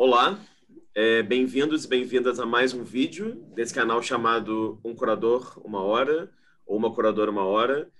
Olá, é, bem-vindos e bem-vindas a mais um vídeo desse canal chamado Um Curador Uma Hora ou Uma Curadora Uma Hora.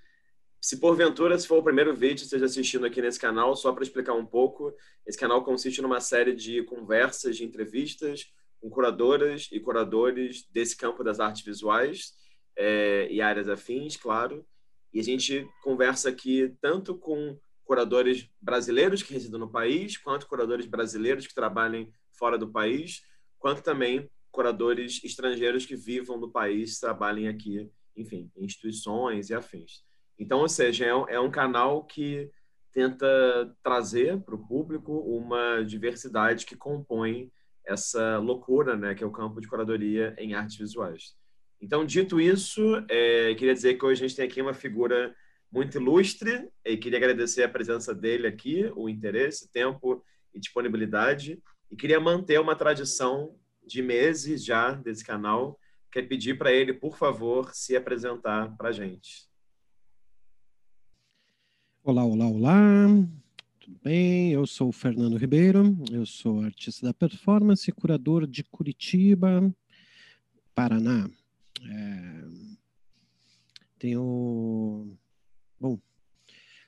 Se porventura, se for o primeiro vídeo que esteja assistindo aqui nesse canal, só para explicar um pouco, esse canal consiste numa série de conversas, de entrevistas com curadoras e curadores desse campo das artes visuais é, e áreas afins, claro. E a gente conversa aqui tanto com curadores brasileiros que residam no país, quanto curadores brasileiros que trabalhem fora do país, quanto também curadores estrangeiros que vivam no país, trabalhem aqui, enfim, em instituições e afins. Então, ou seja, é um, é um canal que tenta trazer para o público uma diversidade que compõe essa loucura, né, que é o campo de curadoria em artes visuais. Então, dito isso, é, queria dizer que hoje a gente tem aqui uma figura muito ilustre e queria agradecer a presença dele aqui, o interesse, tempo e disponibilidade. E queria manter uma tradição de meses já desse canal, que é pedir para ele, por favor, se apresentar para a gente. Olá, olá, olá. Tudo bem? Eu sou o Fernando Ribeiro, eu sou artista da performance, curador de Curitiba, Paraná. É... Tenho. Bom,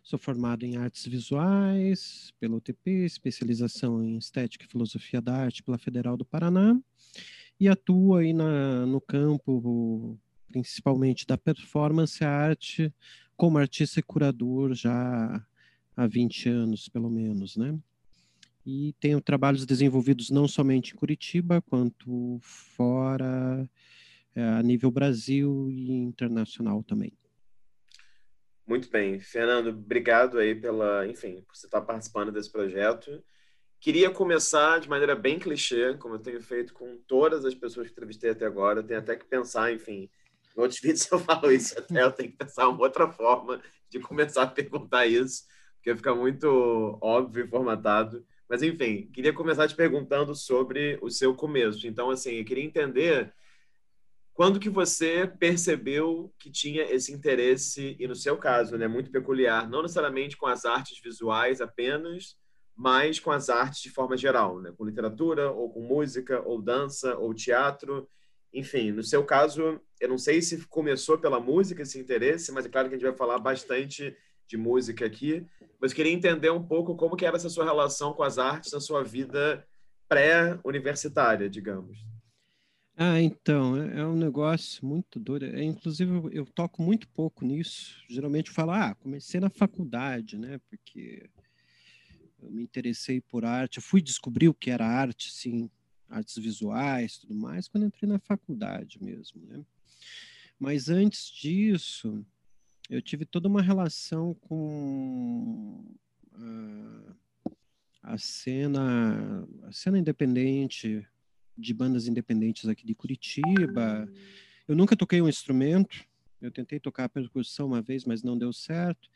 sou formado em artes visuais pela UTP, especialização em estética e filosofia da arte pela Federal do Paraná, e atuo aí na, no campo, principalmente da performance arte, como artista e curador já há 20 anos, pelo menos, né? E tenho trabalhos desenvolvidos não somente em Curitiba, quanto fora é, a nível Brasil e internacional também. Muito bem, Fernando, obrigado aí pela, enfim, por você estar participando desse projeto. Queria começar de maneira bem clichê, como eu tenho feito com todas as pessoas que entrevistei até agora. Eu tenho até que pensar, enfim, em outros vídeos eu falo isso até, eu tenho que pensar uma outra forma de começar a perguntar isso, porque fica muito óbvio e formatado. Mas, enfim, queria começar te perguntando sobre o seu começo. Então, assim, eu queria entender quando que você percebeu que tinha esse interesse, e no seu caso, né, muito peculiar, não necessariamente com as artes visuais apenas, mas com as artes de forma geral, né, com literatura, ou com música, ou dança, ou teatro, enfim, no seu caso, eu não sei se começou pela música esse interesse, mas é claro que a gente vai falar bastante de música aqui, mas queria entender um pouco como que era essa sua relação com as artes na sua vida pré-universitária, digamos. Ah, então, é, é um negócio muito doido. É, inclusive, eu, toco muito pouco nisso. Geralmente eu falo, ah, comecei na faculdade, né? Porque eu me interessei por arte. Eu fui descobrir o que era arte, sim, artes visuais, tudo mais, quando entrei na faculdade mesmo, né? Mas antes disso, eu tive toda uma relação com a, a cena, a cena independente de bandas independentes aqui de Curitiba. Eu nunca toquei um instrumento. Eu tentei tocar a percussão uma vez, mas não deu certo.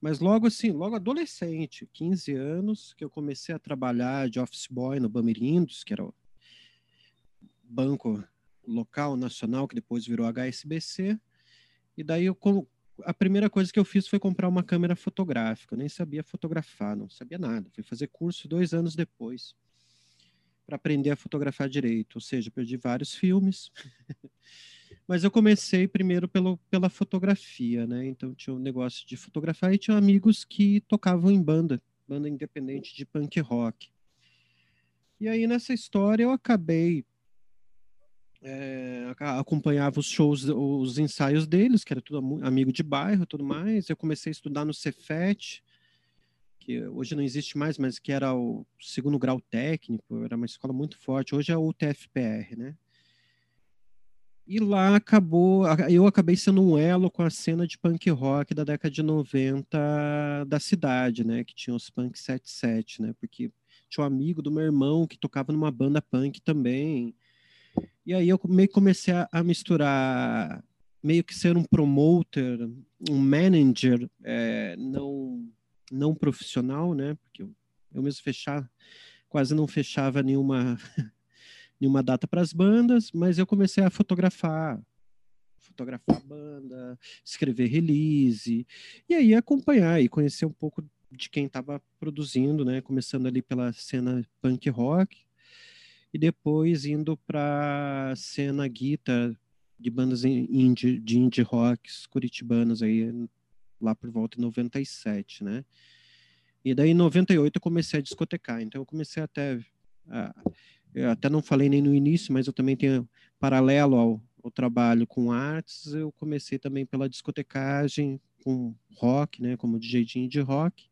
Mas logo assim, logo adolescente, 15 anos, que eu comecei a trabalhar de office boy no Bamirindos, que era o banco local nacional, que depois virou HSBC. E daí eu, a primeira coisa que eu fiz foi comprar uma câmera fotográfica. Eu nem sabia fotografar, não sabia nada. Fui fazer curso dois anos depois para aprender a fotografar direito, ou seja, perdi vários filmes. Mas eu comecei primeiro pelo, pela fotografia, né? Então tinha um negócio de fotografar e tinha amigos que tocavam em banda, banda independente de punk rock. E aí nessa história eu acabei é, acompanhava os shows, os ensaios deles, que era tudo amigo de bairro, tudo mais. Eu comecei a estudar no Cefet, que hoje não existe mais, mas que era o segundo grau técnico, era uma escola muito forte. Hoje é o TFPR, né? E lá acabou, eu acabei sendo um elo com a cena de punk rock da década de 90 da cidade, né? Que tinha os punk 77, né? Porque tinha um amigo do meu irmão que tocava numa banda punk também. E aí eu meio comecei a, a misturar, meio que ser um promoter, um manager, é, não não profissional, né? Porque eu, eu mesmo fechar, quase não fechava nenhuma nenhuma data para as bandas, mas eu comecei a fotografar, fotografar banda, escrever release e aí acompanhar e conhecer um pouco de quem estava produzindo, né? Começando ali pela cena punk rock. e depois indo para cena guitar de bandas indie, de indie rocks curitibanas aí lá por volta de 97, né? E daí em 98 eu comecei a discotecar, então eu comecei até eu até não falei nem no início, mas eu também tenho paralelo ao, ao trabalho com artes, eu comecei também pela discotecagem com rock, né, como DJ de rock.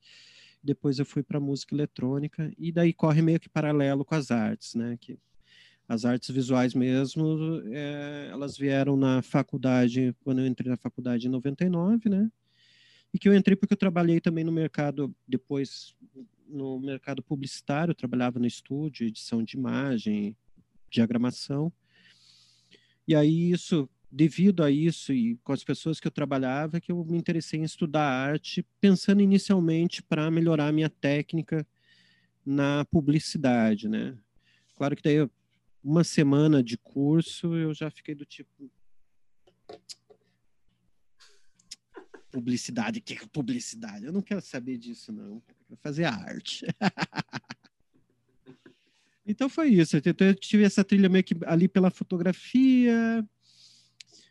Depois eu fui para música eletrônica e daí corre meio que paralelo com as artes, né, que as artes visuais mesmo, é, elas vieram na faculdade, quando eu entrei na faculdade em 99, né? E que eu entrei porque eu trabalhei também no mercado, depois no mercado publicitário, eu trabalhava no estúdio, edição de imagem, diagramação. E aí isso, devido a isso e com as pessoas que eu trabalhava, que eu me interessei em estudar arte, pensando inicialmente para melhorar a minha técnica na publicidade, né? Claro que daí uma semana de curso eu já fiquei do tipo publicidade, que é publicidade? Eu não quero saber disso não, eu quero fazer arte. então foi isso, então eu tive essa trilha meio que ali pela fotografia,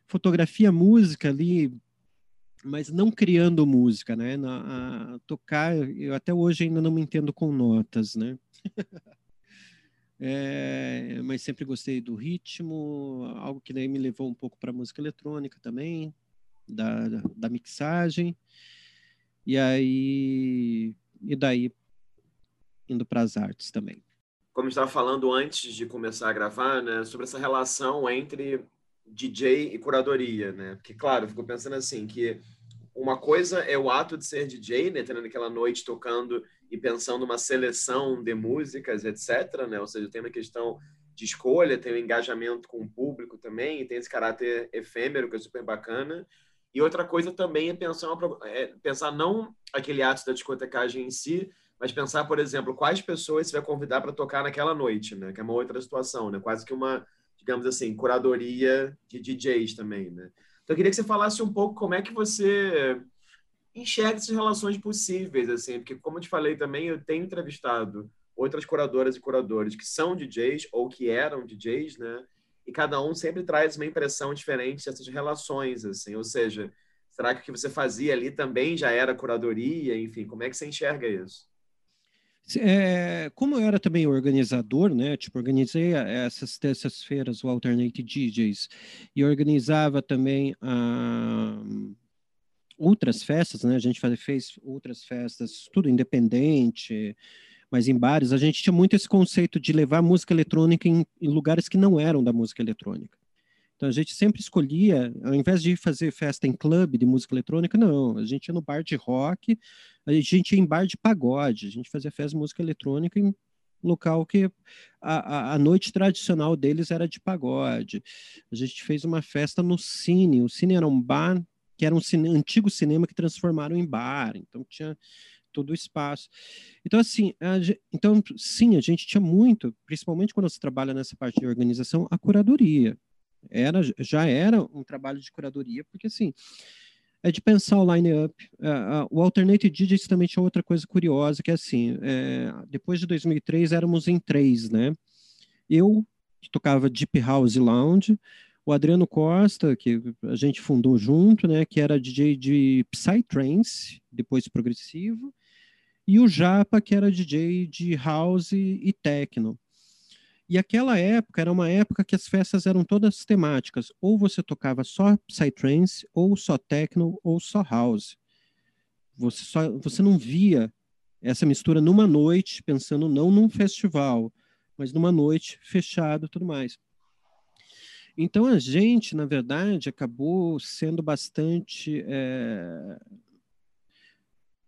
fotografia, música ali, mas não criando música, né? Na, a, tocar, eu até hoje ainda não me entendo com notas, né? É, mas sempre gostei do ritmo, algo que daí me levou um pouco para música eletrônica também, da, da mixagem. E aí, e daí indo para as artes também. Como estava falando antes de começar a gravar, né, sobre essa relação entre DJ e curadoria, né? Porque claro, eu fico pensando assim que uma coisa é o ato de ser DJ, né, tendo aquela noite tocando e pensando uma seleção de músicas, etc. Né? Ou seja, tem uma questão de escolha, tem o um engajamento com o público também, e tem esse caráter efêmero que é super bacana. E outra coisa também é pensar, uma, é pensar não aquele ato da discotecagem em si, mas pensar, por exemplo, quais pessoas você vai convidar para tocar naquela noite, né? Que é uma outra situação, né? Quase que uma, digamos assim, curadoria de DJs também, né? Então, eu queria que você falasse um pouco como é que você enxerga essas relações possíveis, assim, porque, como eu te falei também, eu tenho entrevistado outras curadoras e curadores que são DJs ou que eram DJs, né? E cada um sempre traz uma impressão diferente dessas relações, assim, ou seja, será que o que você fazia ali também já era curadoria? Enfim, como é que você enxerga isso? É, como eu era também organizador, né? Tipo, organizei essas terças-feiras o Alternate DJs e organizava também a outras festas, né? A gente fez outras festas, tudo independente, mas em bares. A gente tinha muito esse conceito de levar música eletrônica em, em lugares que não eram da música eletrônica. Então a gente sempre escolhia, ao invés de fazer festa em clube de música eletrônica, não, a gente ia no bar de rock, a gente ia em bar de pagode, a gente fazia festa de música eletrônica em local que a, a, a, noite tradicional deles era de pagode. A gente fez uma festa no Cine, o Cine era um bar que era um cine, antigo cinema que transformaram em bar, então tinha todo o espaço. Então, assim, a, então, sim, a gente tinha muito, principalmente quando você trabalha nessa parte de organização, a curadoria. Era, já era um trabalho de curadoria, porque, assim, é de pensar o line-up. O Alternative DJs também tinha outra coisa curiosa, que é assim, é, depois de 2003 éramos em três, né? Eu, que tocava Deep House Lounge, o Adriano Costa, que a gente fundou junto, né, que era DJ de Psytrance, depois progressivo, e o Japa, que era DJ de house e techno. E aquela época era uma época que as festas eram todas temáticas, ou você tocava só Psytrance, ou só techno, ou só house. Você, só, você não via essa mistura numa noite, pensando não num festival, mas numa noite fechado tudo mais. Então a gente, na verdade, acabou sendo bastante é,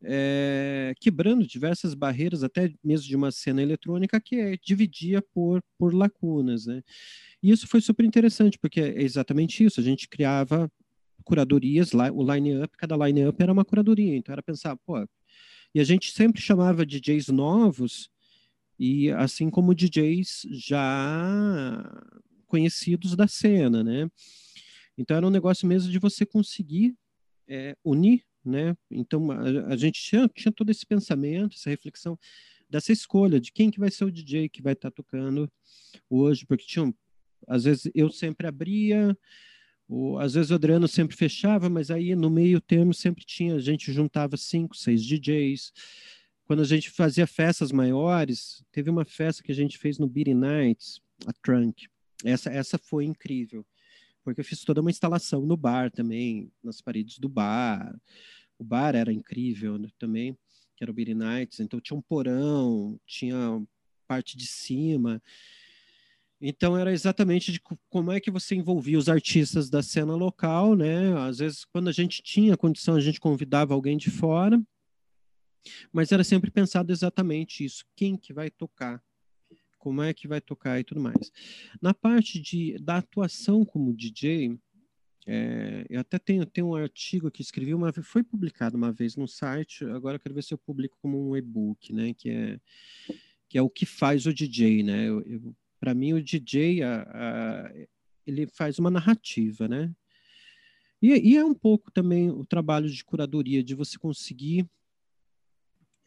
é, quebrando diversas barreiras, até mesmo de uma cena eletrônica que é, dividia por, por lacunas, né? E isso foi super interessante, porque é exatamente isso, a gente criava curadorias, o line-up, cada line-up era uma curadoria, então era pensar, pô, e a gente sempre chamava DJs novos, e assim como DJs já conhecidos da cena, né? Então era um negócio mesmo de você conseguir é, unir, né? Então a, a gente tinha, tinha, todo esse pensamento, essa reflexão dessa escolha de quem que vai ser o DJ que vai estar tá tocando hoje, porque tinham, às vezes eu sempre abria, ou, às vezes o Adriano sempre fechava, mas aí no meio termo sempre tinha, a gente juntava cinco, seis DJs. Quando a gente fazia festas maiores, teve uma festa que a gente fez no Beatty Nights, a Trunk. Essa, essa foi incrível, porque eu fiz toda uma instalação no bar também, nas paredes do bar. O bar era incrível né, também, que era o Beatty Nights. Então tinha um porão, tinha parte de cima. Então era exatamente de como é que você envolvia os artistas da cena local, né? Às vezes, quando a gente tinha condição, a gente convidava alguém de fora, mas era sempre pensado exatamente isso: quem que vai tocar, como é que vai tocar e tudo mais. Na parte de, da atuação como DJ, é, eu até tenho, tenho um artigo que escrevi uma foi publicado uma vez no site, agora quero ver se eu publico como um e-book, né? Que é, que é o que faz o DJ, né? Para mim o DJ a, a, ele faz uma narrativa, né? E, e, é um pouco também o trabalho de curadoria de você conseguir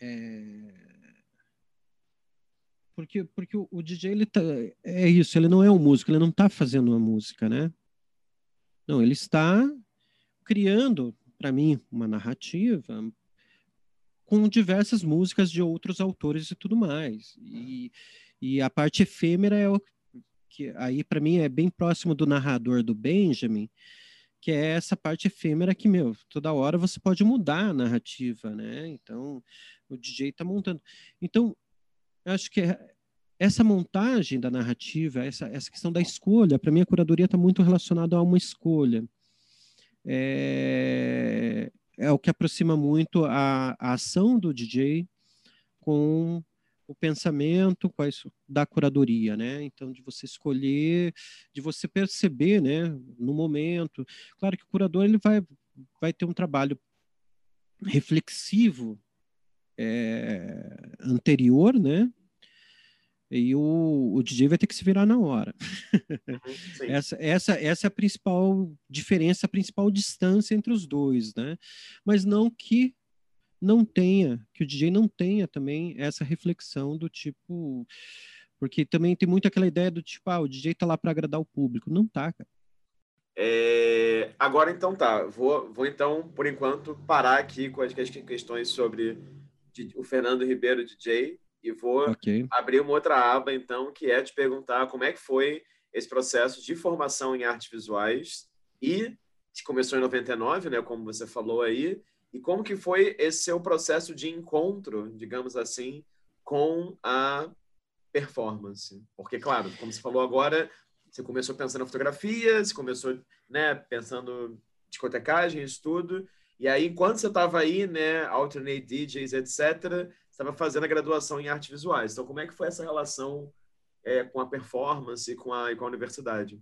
é... porque porque o, o, DJ ele tá, é isso, ele não é um músico, ele não está fazendo uma música, né? Não, ele está criando para mim uma narrativa com diversas músicas de outros autores e tudo mais. E, e a parte efêmera é o que aí para mim é bem próximo do narrador do Benjamin, que é essa parte efêmera que, meu, toda hora você pode mudar a narrativa, né? Então, o DJ está montando. Então, eu acho que essa montagem da narrativa, essa, essa questão da escolha, para mim a curadoria está muito relacionada a uma escolha. É, é o que aproxima muito a, a ação do DJ com o pensamento quais da curadoria, né? Então de você escolher, de você perceber, né, no momento. Claro que o curador ele vai vai ter um trabalho reflexivo é, anterior, né? E o, o DJ vai ter que se virar na hora. Uhum, essa, essa, essa é a principal diferença, a principal distância entre os dois, né? Mas não que não tenha, que o DJ não tenha também essa reflexão do tipo. Porque também tem muito aquela ideia do tipo, ah, o DJ tá lá para agradar o público. Não tá, cara. É, agora então tá, vou, vou então, por enquanto, parar aqui com as questões sobre o Fernando Ribeiro DJ e vou okay. abrir uma outra aba então, que é te perguntar como é que foi esse processo de formação em artes visuais e que começou em 99, né, como você falou aí, e como que foi esse seu processo de encontro, digamos assim, com a performance? Porque, claro, como você falou agora, você começou pensando na fotografia, você começou né, pensando discotecagem, isso tudo. E aí, enquanto você estava aí, né, alternate DJs, etc., estava fazendo a graduação em artes visuais. Então, como é que foi essa relação é, com a performance com a, e com a universidade?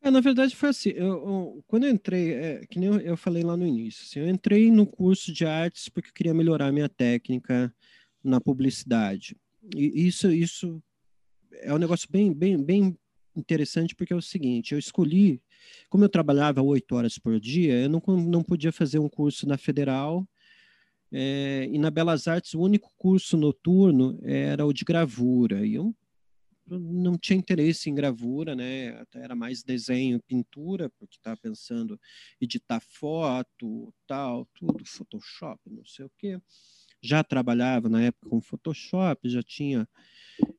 É, na verdade foi assim, eu, eu, quando eu entrei, é, que nem eu, eu, falei lá no início, assim, eu entrei no curso de artes porque eu queria melhorar minha técnica na publicidade. E isso, isso é um negócio bem, bem, bem interessante porque é o seguinte, eu escolhi, como eu trabalhava oito horas por dia, eu não, não podia fazer um curso na Federal, é, e na Belas Artes o único curso noturno era o de gravura, e eu não tinha interesse em gravura, né? Era mais desenho, pintura, porque estava pensando editar foto, tal, tudo, Photoshop, não sei o quê. Já trabalhava na época com Photoshop, já tinha.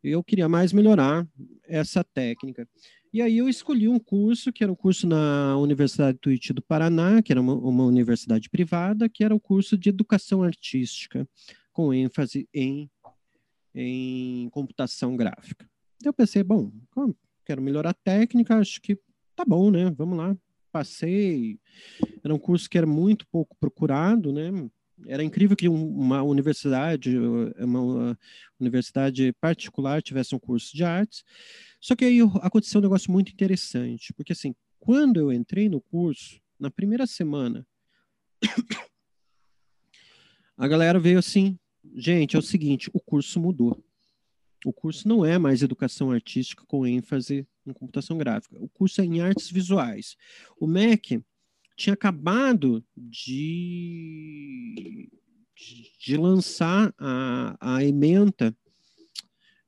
Eu queria mais melhorar essa técnica. E aí eu escolhi um curso, que era um curso na Universidade Tuiuti do Paraná, que era uma, uma universidade privada, que era o curso de Educação Artística, com ênfase em, em computação gráfica. Eu pensei, bom, quero melhorar a técnica, acho que tá bom, né? Vamos lá. Passei. Era um curso que era muito pouco procurado, né? Era incrível que uma universidade, uma universidade particular tivesse um curso de artes. Só que aí aconteceu um negócio muito interessante, porque assim, quando eu entrei no curso, na primeira semana, a galera veio assim, gente, é o seguinte, o curso mudou. O curso não é mais educação artística com ênfase em computação gráfica. O curso é em artes visuais. O MEC tinha acabado de de lançar a, a ementa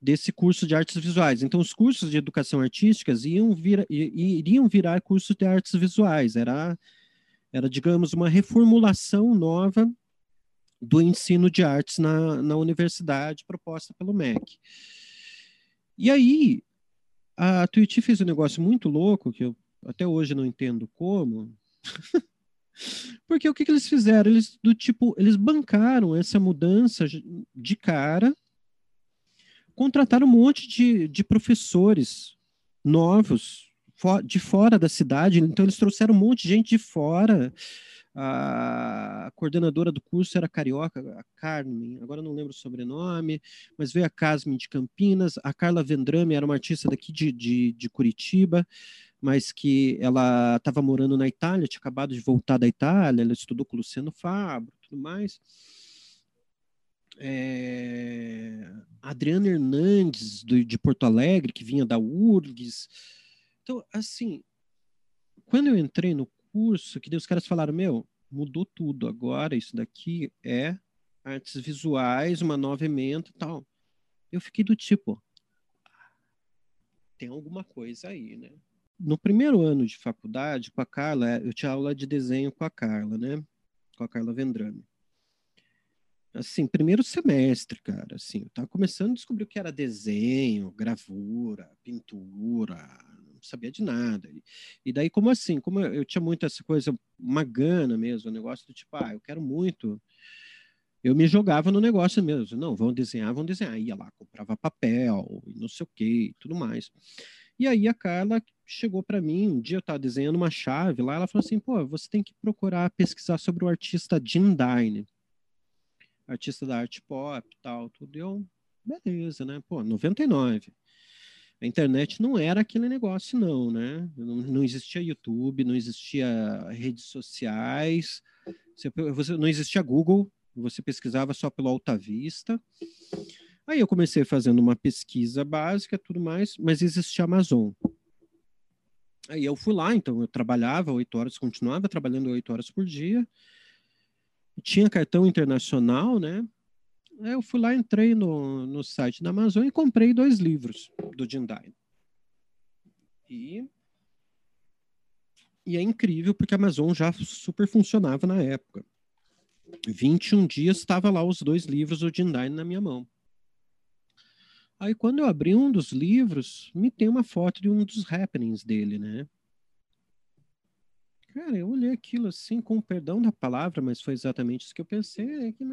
desse curso de artes visuais. Então, os cursos de educação artísticas iam vir, iriam virar cursos de artes visuais. Era, era, digamos, uma reformulação nova do ensino de artes na, na universidade proposta pelo MEC. E aí, a Tuiuti fez um negócio muito louco, que eu até hoje não entendo como, porque o que, que eles fizeram? Eles, do tipo, eles bancaram essa mudança de cara, contrataram um monte de, de professores novos, de fora da cidade, então eles trouxeram um monte de gente de fora, a coordenadora do curso era carioca, a Carmen, agora não lembro o sobrenome, mas veio a Casmin de Campinas, a Carla Vendrame era uma artista daqui de, de, de Curitiba, mas que ela estava morando na Itália, tinha acabado de voltar da Itália, ela estudou com o Luciano Fabro, tudo mais. É, Adriana Hernandes, do, de Porto Alegre, que vinha da URGS. Então, assim, quando eu entrei no curso que os caras falaram, meu, mudou tudo. Agora isso daqui é artes visuais, uma nova emenda e tal. Eu fiquei do tipo, tem alguma coisa aí, né? No primeiro ano de faculdade, com a Carla, eu tinha aula de desenho com a Carla, né? Com a Carla Vendrame. Assim, primeiro semestre, cara, assim, eu tava começando a descobrir o que era desenho, gravura, pintura, não sabia de nada. E, daí, como assim? Como eu, tinha muito essa coisa, uma gana mesmo, um negócio do tipo, ah, eu quero muito. Eu me jogava no negócio mesmo. Não, vão desenhar, vão desenhar. Ia lá, comprava papel, não sei o que, tudo mais. E aí a Carla chegou para mim, um dia eu estava desenhando uma chave lá, ela falou assim, pô, você tem que procurar pesquisar sobre o artista Jim Dine, artista da arte pop tal, tudo. Eu, beleza, né? Pô, 99 a internet não era aquele negócio, não, né? Não, não existia YouTube, não existia redes sociais, você, você, não existia Google, você pesquisava só pelo Alta Vista. Aí eu comecei fazendo uma pesquisa básica, tudo mais, mas existia Amazon. Aí eu fui lá, então eu trabalhava oito horas, continuava trabalhando oito horas por dia. Tinha cartão internacional, né? eu fui lá, entrei no, no site da Amazon e comprei dois livros do Jindai. E, e é incrível porque a Amazon já super funcionava na época. 21 dias estava lá os dois livros do Jindai na minha mão. Aí quando eu abri um dos livros, me tem uma foto de um dos happenings dele, né? Cara, eu olhei aquilo assim, com perdão da palavra, mas foi exatamente isso que eu pensei. Que,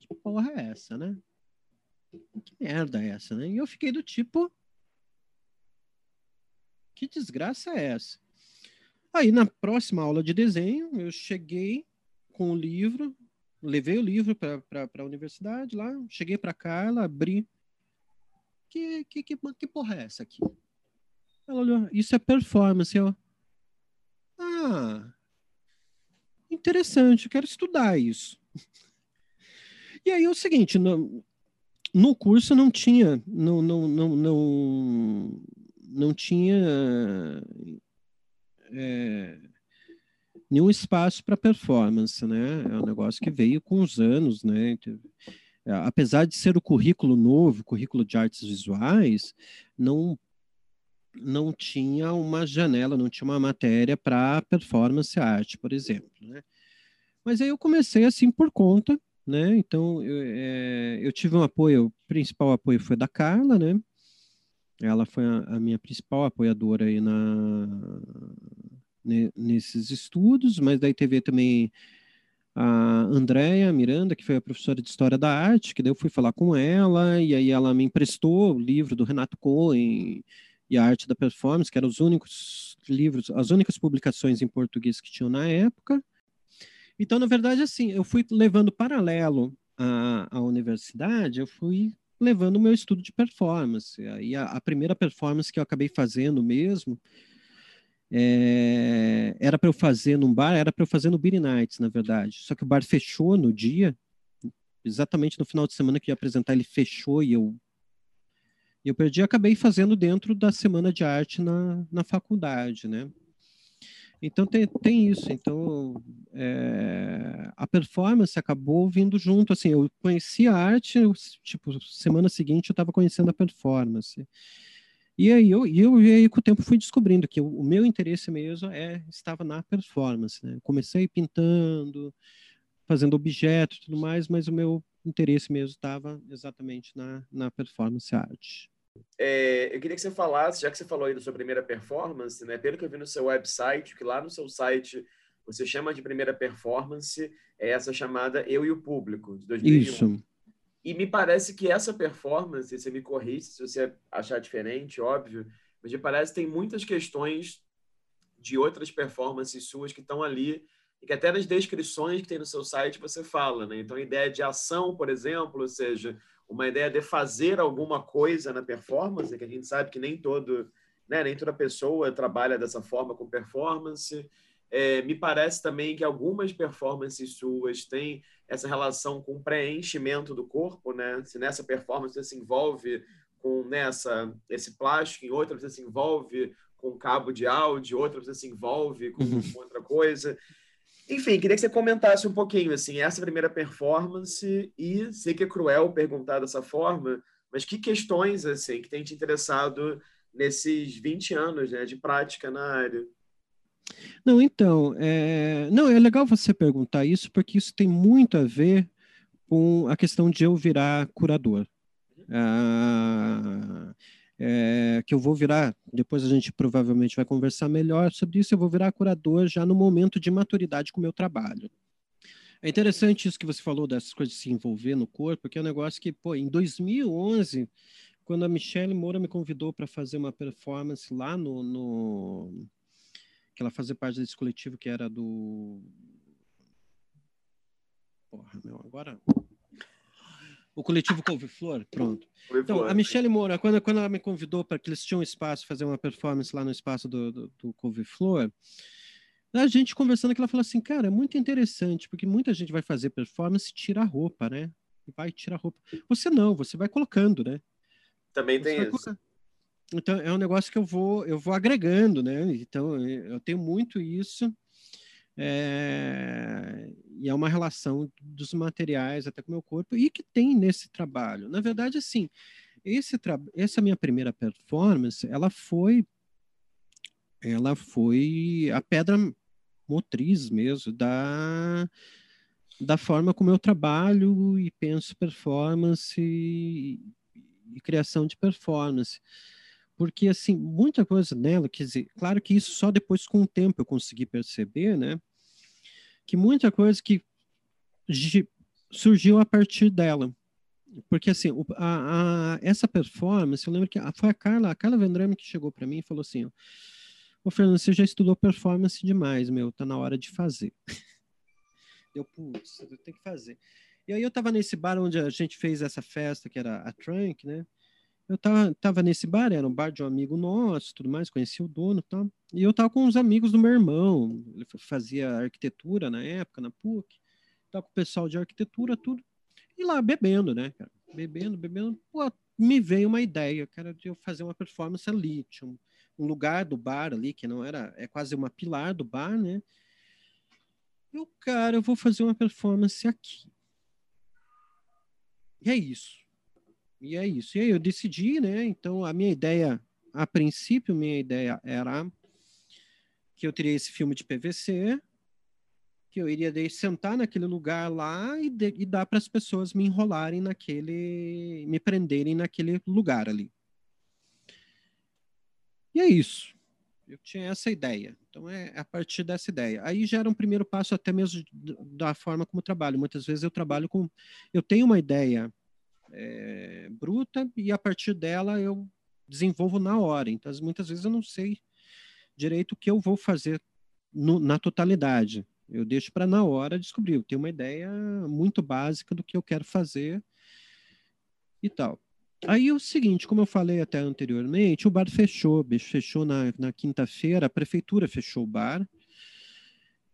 que porra é essa, né? Que merda é essa, né? E eu fiquei do tipo, que desgraça é essa? Aí na próxima aula de desenho, eu cheguei com o livro, levei o livro para a universidade lá, cheguei para Carla, abri. Que, que, que, que porra é essa aqui? Ela olhou, isso é performance. Eu, ah, interessante, eu quero estudar isso. E aí é o seguinte, no, no curso não tinha, não, não, não, não, não tinha é, nenhum espaço para performance, né? É um negócio que veio com os anos, né? É, apesar de ser o currículo novo, currículo de artes visuais, não não tinha uma janela, não tinha uma matéria para performance arte, por exemplo, né? Mas aí eu comecei assim por conta né? Então eu, é, eu tive um apoio, o principal apoio foi da Carla, né? Ela foi a, a minha principal apoiadora aí na, nesses estudos, mas daí teve também a Andréia Miranda, que foi a professora de História da Arte, que daí eu fui falar com ela, e aí ela me emprestou o livro do Renato Cohen e a Arte da Performance, que eram os únicos livros, as únicas publicações em português que tinham na época, então, na verdade, assim, eu fui levando paralelo à, à universidade, eu fui levando o meu estudo de performance. Aí a, a primeira performance que eu acabei fazendo mesmo é, era para eu fazer num bar, era para eu fazer no Beer Nights, na verdade. Só que o bar fechou no dia, exatamente no final de semana que ia apresentar, ele fechou e eu eu perdi, acabei fazendo dentro da semana de arte na, na faculdade, né? Então tem, tem isso. Então é, a performance acabou vindo junto. Assim, eu conheci a arte, eu, tipo semana seguinte eu estava conhecendo a performance. E aí eu, eu, e aí com o tempo fui descobrindo que o, o meu interesse mesmo é estava na performance. Né? Comecei pintando, fazendo objetos, tudo mais, mas o meu interesse mesmo estava exatamente na, na performance art. É, eu queria que você falasse, já que você falou aí da sua primeira performance, né? Pelo que eu vi no seu website, que lá no seu site você chama de primeira performance é essa chamada Eu e o Público, de 2001. Isso. E me parece que essa performance, você me corrige se você achar diferente, óbvio, mas me parece que tem muitas questões de outras performances suas que estão ali e que até nas descrições que tem no seu site você fala, né? Então, a ideia de ação, por exemplo, ou seja, uma ideia de fazer alguma coisa na performance, que a gente sabe que nem todo, né, nem toda pessoa trabalha dessa forma com performance. É, me parece também que algumas performances suas têm essa relação com preenchimento do corpo, né? Se nessa performance você se envolve com nessa esse plástico, em outra você se envolve com cabo de áudio, outra você se envolve com, uhum. com outra coisa. Enfim, queria que você comentasse um pouquinho, assim, essa primeira performance e sei que é cruel perguntar dessa forma, mas que questões, assim, que tem te interessado nesses 20 anos né, de prática na área? Não, então, é... não, é legal você perguntar isso, porque isso tem muito a ver com a questão de eu virar curador. Ah, é, que eu vou virar, depois a gente provavelmente vai conversar melhor sobre isso, eu vou virar curador já no momento de maturidade com o meu trabalho. É interessante isso que você falou dessas coisas de se envolver no corpo, que é um negócio que, pô, em 2011, quando a Michelle Moura me convidou para fazer uma performance lá no, no, que ela fazia parte desse coletivo que era do Porra, meu, agora o coletivo Couve-Flor, pronto. Então, a Michelle Moura, quando, quando ela me convidou para que eles tinham espaço, fazer uma performance lá no espaço do, do, do Couve-Flor, a gente conversando que ela falou assim, cara, é muito interessante, porque muita gente vai fazer performance e tira a roupa, né? Vai tirar a roupa. Você não, você vai colocando, né? Também tem isso. Colocar. Então, é um negócio que eu vou, eu vou agregando, né? Então, eu tenho muito isso. É, e é uma relação dos materiais até com o meu corpo e que tem nesse trabalho. Na verdade, assim, esse essa minha primeira performance, ela foi ela foi a pedra motriz mesmo da da forma como eu trabalho e penso performance e, e criação de performance porque assim muita coisa nela quer dizer claro que isso só depois com o tempo eu consegui perceber né que muita coisa que surgiu a partir dela. Porque assim a, a, essa performance eu lembro que foi a Carla a Carla Vendrame que chegou para mim e falou assim ô Fernando você já estudou performance demais meu tá na hora de fazer. Eu putz eu tenho que fazer. E aí eu tava nesse bar onde a gente fez essa festa que era a Trunk né eu tava, tava nesse bar, era um bar de um amigo nosso, tudo mais, conheci o dono e tal. E eu tava com os amigos do meu irmão, ele fazia arquitetura na época, na PUC, tava com o pessoal de arquitetura, tudo. E lá bebendo, né, cara? Bebendo, bebendo. Pô, me veio uma ideia, cara, de eu fazer uma performance ali. Tinha um, um lugar do bar ali, que não era, é quase uma pilar do bar, né? Eu, cara, eu vou fazer uma performance aqui. E é isso e é isso. E aí eu decidi, né? Então a minha ideia, a princípio, minha ideia era que eu teria esse filme de PVC, que eu iria sentar naquele lugar lá e, de, e dar para as pessoas me enrolarem naquele, me prenderem naquele lugar ali. E é isso. Eu tinha essa ideia. Então é a partir dessa ideia. Aí já era um primeiro passo até mesmo da forma como trabalho. Muitas vezes eu trabalho com, eu tenho uma ideia é, bruta e a partir dela eu desenvolvo na hora. Então, muitas vezes eu não sei direito o que eu vou fazer no, na totalidade. Eu deixo para na hora descobrir. Eu tenho uma ideia muito básica do que eu quero fazer e tal. Aí o seguinte, como eu falei até anteriormente, o bar fechou, fechou na, na quinta-feira, a prefeitura fechou o bar.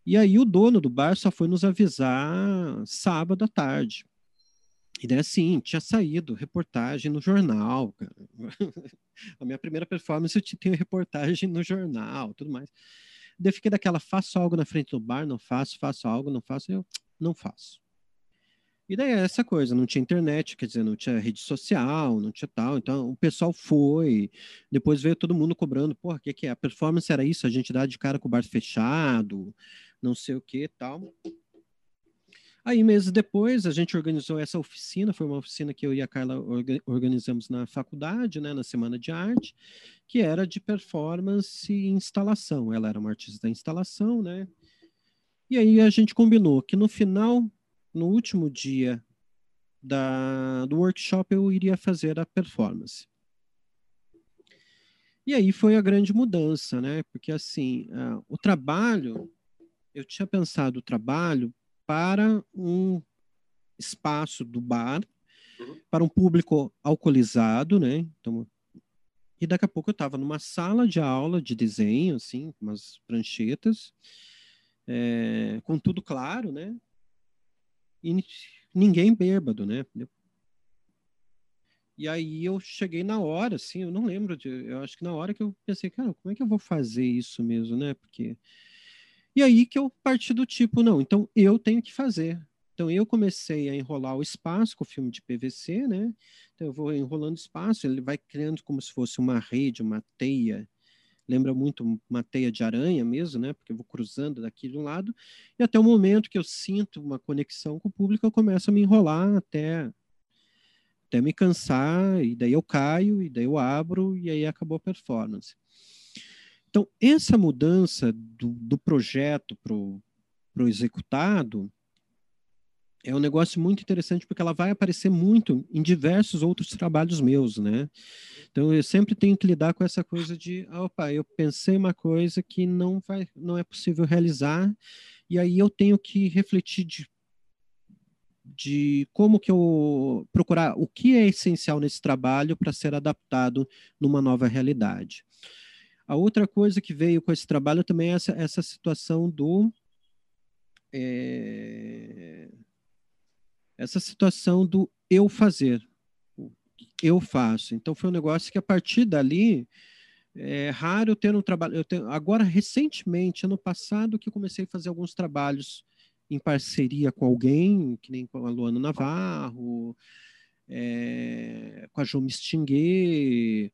E aí o dono do bar só foi nos avisar sábado à tarde. E daí, assim, tinha saído reportagem no jornal. A minha primeira performance eu tinha reportagem no jornal, tudo mais. daí fiquei daquela, faço algo na frente do bar, não faço, faço algo, não faço, eu não faço. E daí é essa coisa, não tinha internet, quer dizer, não tinha rede social, não tinha tal. Então o pessoal foi, depois veio todo mundo cobrando, porra, o que, que é? A performance era isso, a gente dá de cara com o bar fechado, não sei o que tal. Aí, meses depois, a gente organizou essa oficina, foi uma oficina que eu e a Carla organizamos na faculdade, né, na Semana de Arte, que era de performance e instalação. Ela era uma artista da instalação, né? E aí a gente combinou que no final, no último dia da, do workshop, eu iria fazer a performance. E aí foi a grande mudança, né? Porque assim, uh, o trabalho, eu tinha pensado o trabalho para um espaço do bar, uhum. para um público alcoolizado, né? Então, e daqui a pouco eu estava numa sala de aula de desenho, assim, com umas pranchetas, é, com tudo claro, né? E ninguém bêbado, né? E aí eu cheguei na hora, assim, eu não lembro, de, eu acho que na hora que eu pensei, cara, como é que eu vou fazer isso mesmo, né? Porque e aí que eu parti do tipo, não, então eu tenho que fazer. Então eu comecei a enrolar o espaço com o filme de PVC, né? Então eu vou enrolando espaço, ele vai criando como se fosse uma rede, uma teia. Lembra muito uma teia de aranha mesmo, né? Porque eu vou cruzando daqui de um lado e até o momento que eu sinto uma conexão com o público, eu começo a me enrolar até até me cansar e daí eu caio e daí eu abro e aí acabou a performance. Então, essa mudança do, do projeto para o executado é um negócio muito interessante porque ela vai aparecer muito em diversos outros trabalhos meus, né? Então eu sempre tenho que lidar com essa coisa de, opa, eu pensei uma coisa que não vai, não é possível realizar e aí eu tenho que refletir de, de como que eu procurar o que é essencial nesse trabalho para ser adaptado numa nova realidade. A outra coisa que veio com esse trabalho também é essa, essa situação do. É, essa situação do eu fazer. Eu faço. Então, foi um negócio que, a partir dali, é raro ter um trabalho. Eu tenho, agora, recentemente, ano passado, que comecei a fazer alguns trabalhos em parceria com alguém, que nem com a Luana Navarro, é, com a Jo Mistinguet,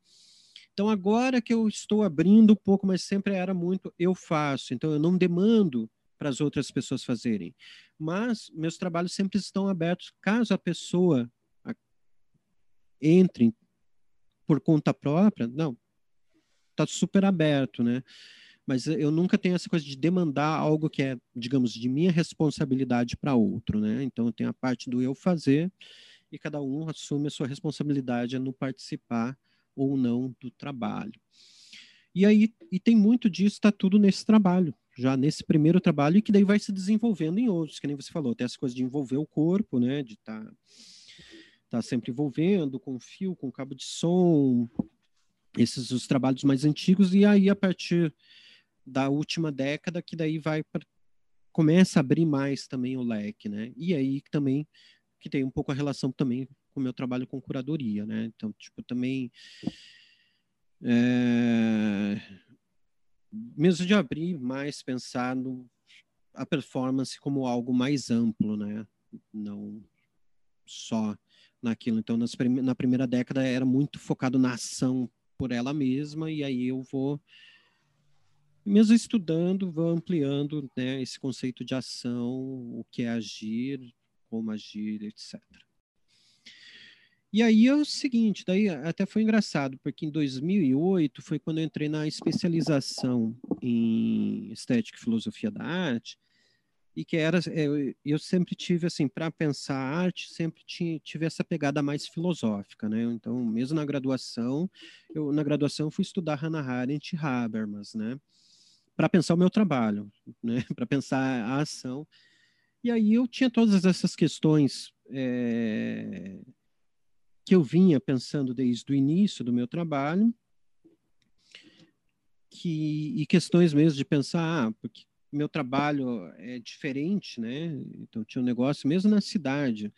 então, agora que eu estou abrindo um pouco, mas sempre era muito eu faço, então eu não demando para as outras pessoas fazerem. Mas meus trabalhos sempre estão abertos, caso a pessoa entre por conta própria, não, está super aberto, né? Mas eu nunca tenho essa coisa de demandar algo que é, digamos, de minha responsabilidade para outro, né? Então eu tenho a parte do eu fazer e cada um assume a sua responsabilidade no participar ou não do trabalho. E aí, e tem muito disso, está tudo nesse trabalho, já nesse primeiro trabalho, e que daí vai se desenvolvendo em outros, que nem você falou, tem essa coisa de envolver o corpo, né, de estar tá, tá sempre envolvendo com fio, com cabo de som, esses os trabalhos mais antigos, e aí a partir da última década, que daí vai pra, começa a abrir mais também o leque, né, e aí também que tem um pouco a relação também com o meu trabalho com curadoria, né? Então, tipo, também é, mesmo de abrir mais, pensar no, a performance como algo mais amplo, né? Não só naquilo. Então, nas, na primeira década era muito focado na ação por ela mesma, e aí eu vou, mesmo estudando, vou ampliando né, esse conceito de ação, o que é agir, como agir, etc. E aí é o seguinte, daí até foi engraçado, porque em 2008 foi quando eu entrei na especialização em estética e filosofia da arte, e que era, eu, eu sempre tive, assim, para pensar arte, sempre tinha, tive essa pegada mais filosófica, né? Então, mesmo na graduação, eu na graduação fui estudar Hannah Arendt e Habermas, né? Para pensar o meu trabalho, né? Para pensar a ação. E aí eu tinha todas essas questões é, que eu vinha pensando desde o início do meu trabalho, que, e questões mesmo de pensar, ah, porque meu trabalho é diferente, né? Então tinha um negócio mesmo na cidade,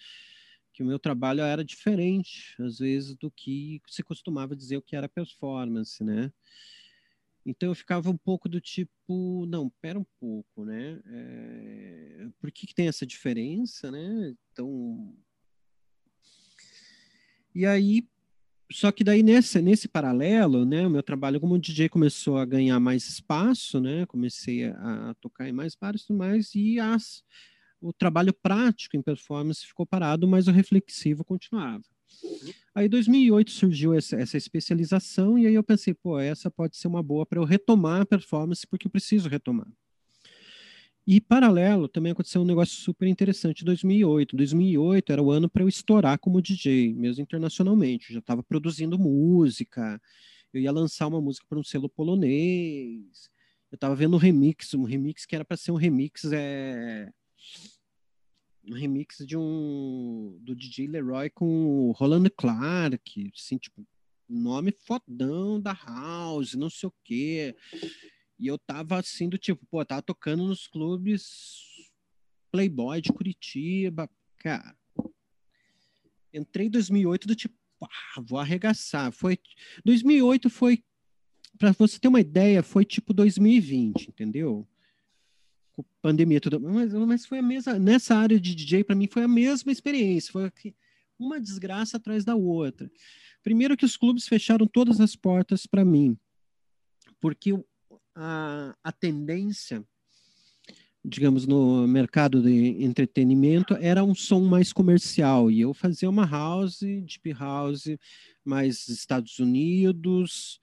que o meu trabalho era diferente, às vezes, do que se costumava dizer o que era performance, né? Então eu ficava um pouco do tipo, não, pera um pouco, né? É, por que, que tem essa diferença, né? Então. E aí, só que daí nesse, nesse paralelo, né, o meu trabalho como DJ começou a ganhar mais espaço, né? Comecei a, a tocar em mais bares e tudo mais, e as, o trabalho prático em performance ficou parado, mas o reflexivo continuava. Aí, em 2008, surgiu essa, essa, especialização, e aí eu pensei, pô, essa pode ser uma boa para eu retomar a performance, porque eu preciso retomar. E, paralelo, também aconteceu um negócio super interessante em 2008. 2008 era o ano para eu estourar como DJ, mesmo internacionalmente. Eu já estava produzindo música, eu ia lançar uma música para um selo polonês, eu estava vendo um remix, um remix que era para ser um remix é, um remix de um do DJ Leroy com o Roland Clark, assim, tipo, nome fodão da house, não sei o quê. E eu tava assim do tipo, pô, tava tocando nos clubes Playboy de Curitiba, cara. Entrei em 2008 do tipo, ah, vou arregaçar. Foi 2008 foi para você ter uma ideia, foi tipo 2020, entendeu? pandemia tudo, mas, mas foi a mesma nessa área de DJ para mim foi a mesma experiência, foi uma desgraça atrás da outra. Primeiro que os clubes fecharam todas as portas para mim, porque a, a tendência, digamos, no mercado de entretenimento era um som mais comercial e eu fazia uma house, deep house, mais Estados Unidos,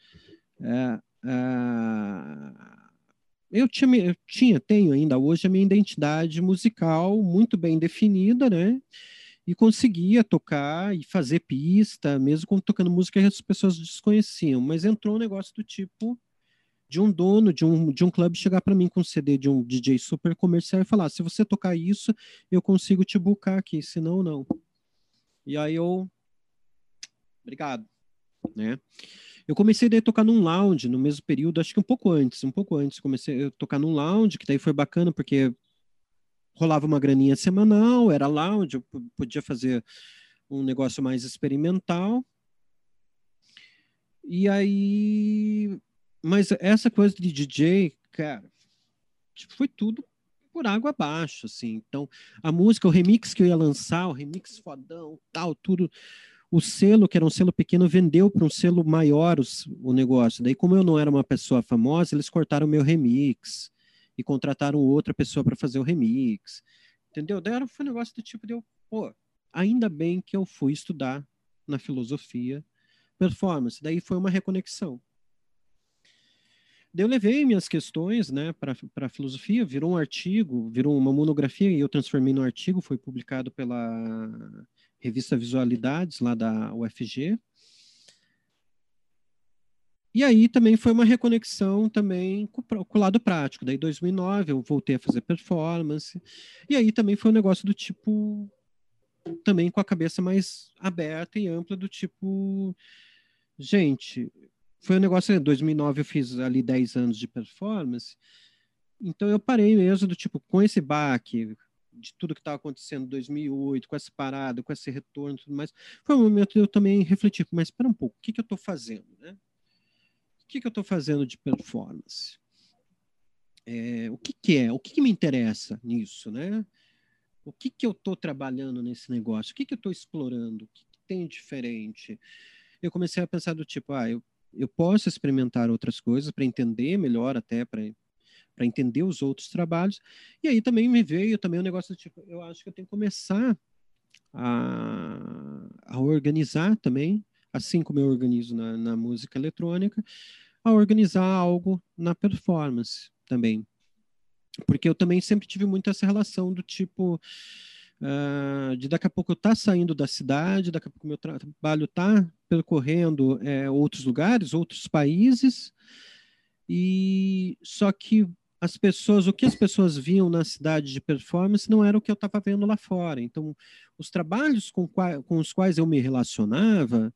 é, é, eu tinha, eu tinha, tenho ainda hoje a minha identidade musical muito bem definida, né? E conseguia tocar e fazer pista, mesmo tocando música que as pessoas desconheciam. Mas entrou um negócio do tipo de um dono de um, de um clube chegar para mim com um CD de um DJ super comercial e falar: se você tocar isso, eu consigo te buscar aqui, senão não. E aí eu. Obrigado. Né? Eu comecei a tocar num lounge no mesmo período, acho que um pouco antes, um pouco antes, comecei a tocar num lounge, que daí foi bacana porque rolava uma graninha semanal, era lounge, eu podia fazer um negócio mais experimental. E aí, mas essa coisa de DJ, cara, tipo, foi tudo por água abaixo, assim. Então, a música, o remix que eu ia lançar, o remix fodão, tal, tudo o selo, que era um selo pequeno, vendeu para um selo maior os, o negócio. Daí, como eu não era uma pessoa famosa, eles cortaram meu remix e contrataram outra pessoa para fazer o remix. Entendeu? Daí foi um negócio do tipo de eu, pô, ainda bem que eu fui estudar na filosofia performance. Daí foi uma reconexão. Eu levei minhas questões né, para a filosofia, virou um artigo, virou uma monografia e eu transformei no artigo, foi publicado pela revista Visualidades, lá da UFG. E aí também foi uma reconexão também com, com o lado prático. Daí, em 2009, eu voltei a fazer performance. E aí também foi um negócio do tipo... Também com a cabeça mais aberta e ampla, do tipo... Gente, foi um negócio... Em 2009 eu fiz ali 10 anos de performance. Então eu parei mesmo do tipo, com esse baque, de tudo que estava acontecendo em 2008, com essa parada, com esse retorno tudo mais, foi um momento de eu também refletir, mas espera um pouco, o que, que eu estou fazendo? Né? O que, que eu estou fazendo de performance? É, o que, que é? O que, que me interessa nisso? Né? O que, que eu estou trabalhando nesse negócio? O que, que eu estou explorando? O que, que tem diferente? Eu comecei a pensar do tipo, ah, eu, eu posso experimentar outras coisas para entender melhor até, para para entender os outros trabalhos. E aí também me veio também o um negócio do tipo, eu acho que eu tenho que começar a, a organizar também, assim como eu organizo na, na música eletrônica, a organizar algo na performance também. Porque eu também sempre tive muito essa relação do tipo, uh, de daqui a pouco eu estar tá saindo da cidade, daqui a pouco meu trabalho está percorrendo é, outros lugares, outros países, e só que as pessoas, o que as pessoas viam na cidade de performance não era o que eu estava vendo lá fora. Então, os trabalhos com, com os quais eu me relacionava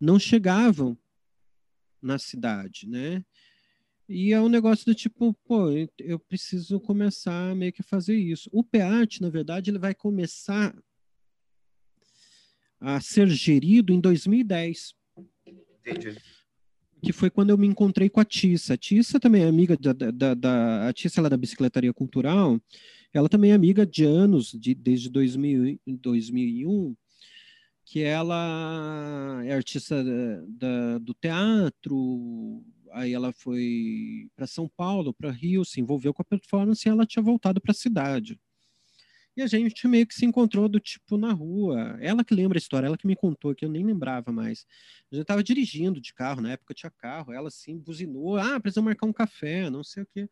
não chegavam na cidade, né? E é um negócio do tipo, pô, eu preciso começar meio que a fazer isso. O PEAT, na verdade, ele vai começar a ser gerido em 2010. Entendi. que foi quando eu me encontrei com a Tissa. A Tissa também é amiga da, da, da a Tissa ela é da Bicicletaria Cultural, ela também é amiga de anos, de, desde 2000, 2001, que ela é artista da, da, do teatro, aí ela foi para São Paulo, para Rio, se envolveu com a performance e ela tinha voltado para a cidade. E a gente meio que se encontrou do tipo na rua. Ela que lembra a história, ela que me contou, que eu nem lembrava mais. A gente estava dirigindo de carro, na época tinha carro, ela assim buzinou, ah, precisa marcar um café, não sei o quê.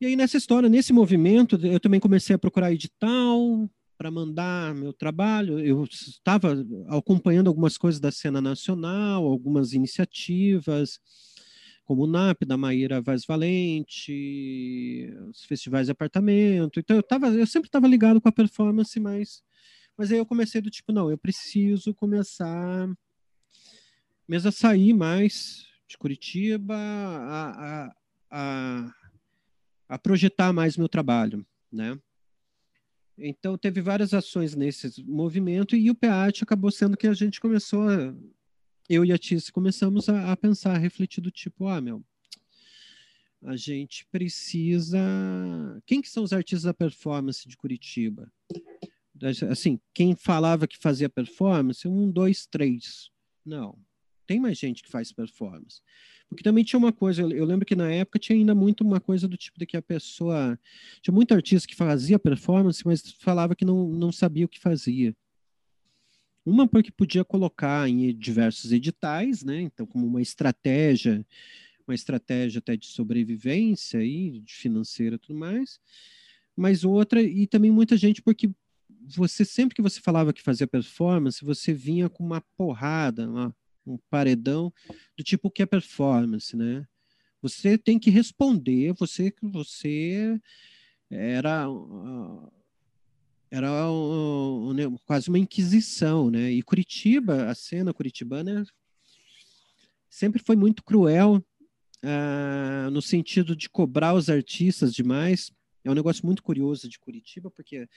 E aí nessa história, nesse movimento, eu também comecei a procurar edital para mandar meu trabalho. Eu estava acompanhando algumas coisas da cena nacional, algumas iniciativas como o NAP, da Maíra Vaz Valente, os festivais de apartamento. Então eu, tava, eu sempre estava ligado com a performance, mas, mas aí eu comecei do tipo, não, eu preciso começar mesmo a sair mais de Curitiba, a, a, a, a projetar mais meu trabalho, né? Então, teve várias ações nesse movimento e o PEAT acabou sendo que a gente começou a eu e a Tice começamos a, a pensar, a refletir do tipo, ah, meu, a gente precisa. Quem que são os artistas da performance de Curitiba? Assim, quem falava que fazia performance, um, dois, três. Não. Tem mais gente que faz performance. Porque também tinha uma coisa, eu lembro que na época tinha ainda muito uma coisa do tipo de que a pessoa. Tinha muito artista que fazia performance, mas falava que não, não sabia o que fazia. Uma porque podia colocar em diversos editais, né? Então, como uma estratégia, uma estratégia até de sobrevivência e de financeira e tudo mais. Mas outra, e também muita gente porque você sempre que você falava que fazia performance, você vinha com uma porrada, uma, um paredão do tipo que é performance, né? Você tem que responder, você você era era um, quase uma inquisição, né? E Curitiba, a cena curitibana sempre foi muito cruel uh, no sentido de cobrar os artistas demais. É um negócio muito curioso de Curitiba, porque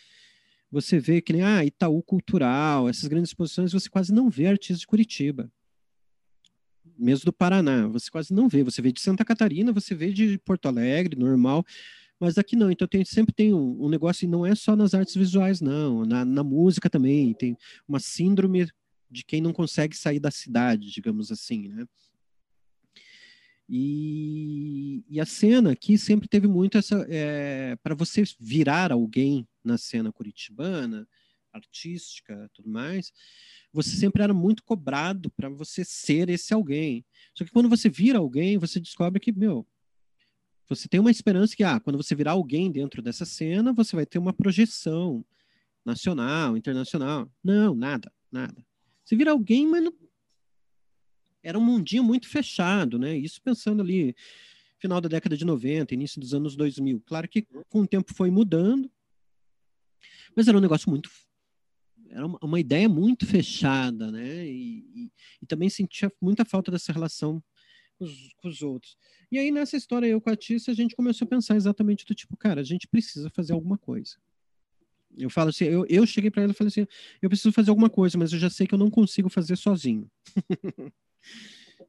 você vê que nem ah, Itaú Cultural, essas grandes exposições, você quase não vê artistas de Curitiba. Mesmo do Paraná, você quase não vê. Você vê de Santa Catarina, você vê de Porto Alegre, normal mas aqui não. Então tem, sempre tem um, um, negócio, e não é só nas artes visuais, não. Na, na, música também tem uma síndrome de quem não consegue sair da cidade, digamos assim, né? E, e a cena aqui sempre teve muito essa. É, para você virar alguém na cena curitibana, artística, tudo mais, você sempre era muito cobrado para você ser esse alguém. Só que quando você vira alguém, você descobre que, meu, você tem uma esperança que, ah, quando você virar alguém dentro dessa cena, você vai ter uma projeção nacional, internacional. Não, nada, nada. Você vira alguém, mas não... era um mundinho muito fechado, né? Isso pensando ali, final da década de 90, início dos anos 2000. Claro que com o tempo foi mudando, mas era um negócio muito era uma, ideia muito fechada, né? E, e, e, também sentia muita falta dessa relação com os, com os outros. E aí, nessa história, eu com a Tícia, a gente começou a pensar exatamente do tipo, cara, a gente precisa fazer alguma coisa. Eu falo assim, eu, eu cheguei para ela e falei assim, eu preciso fazer alguma coisa, mas eu já sei que eu não consigo fazer sozinho.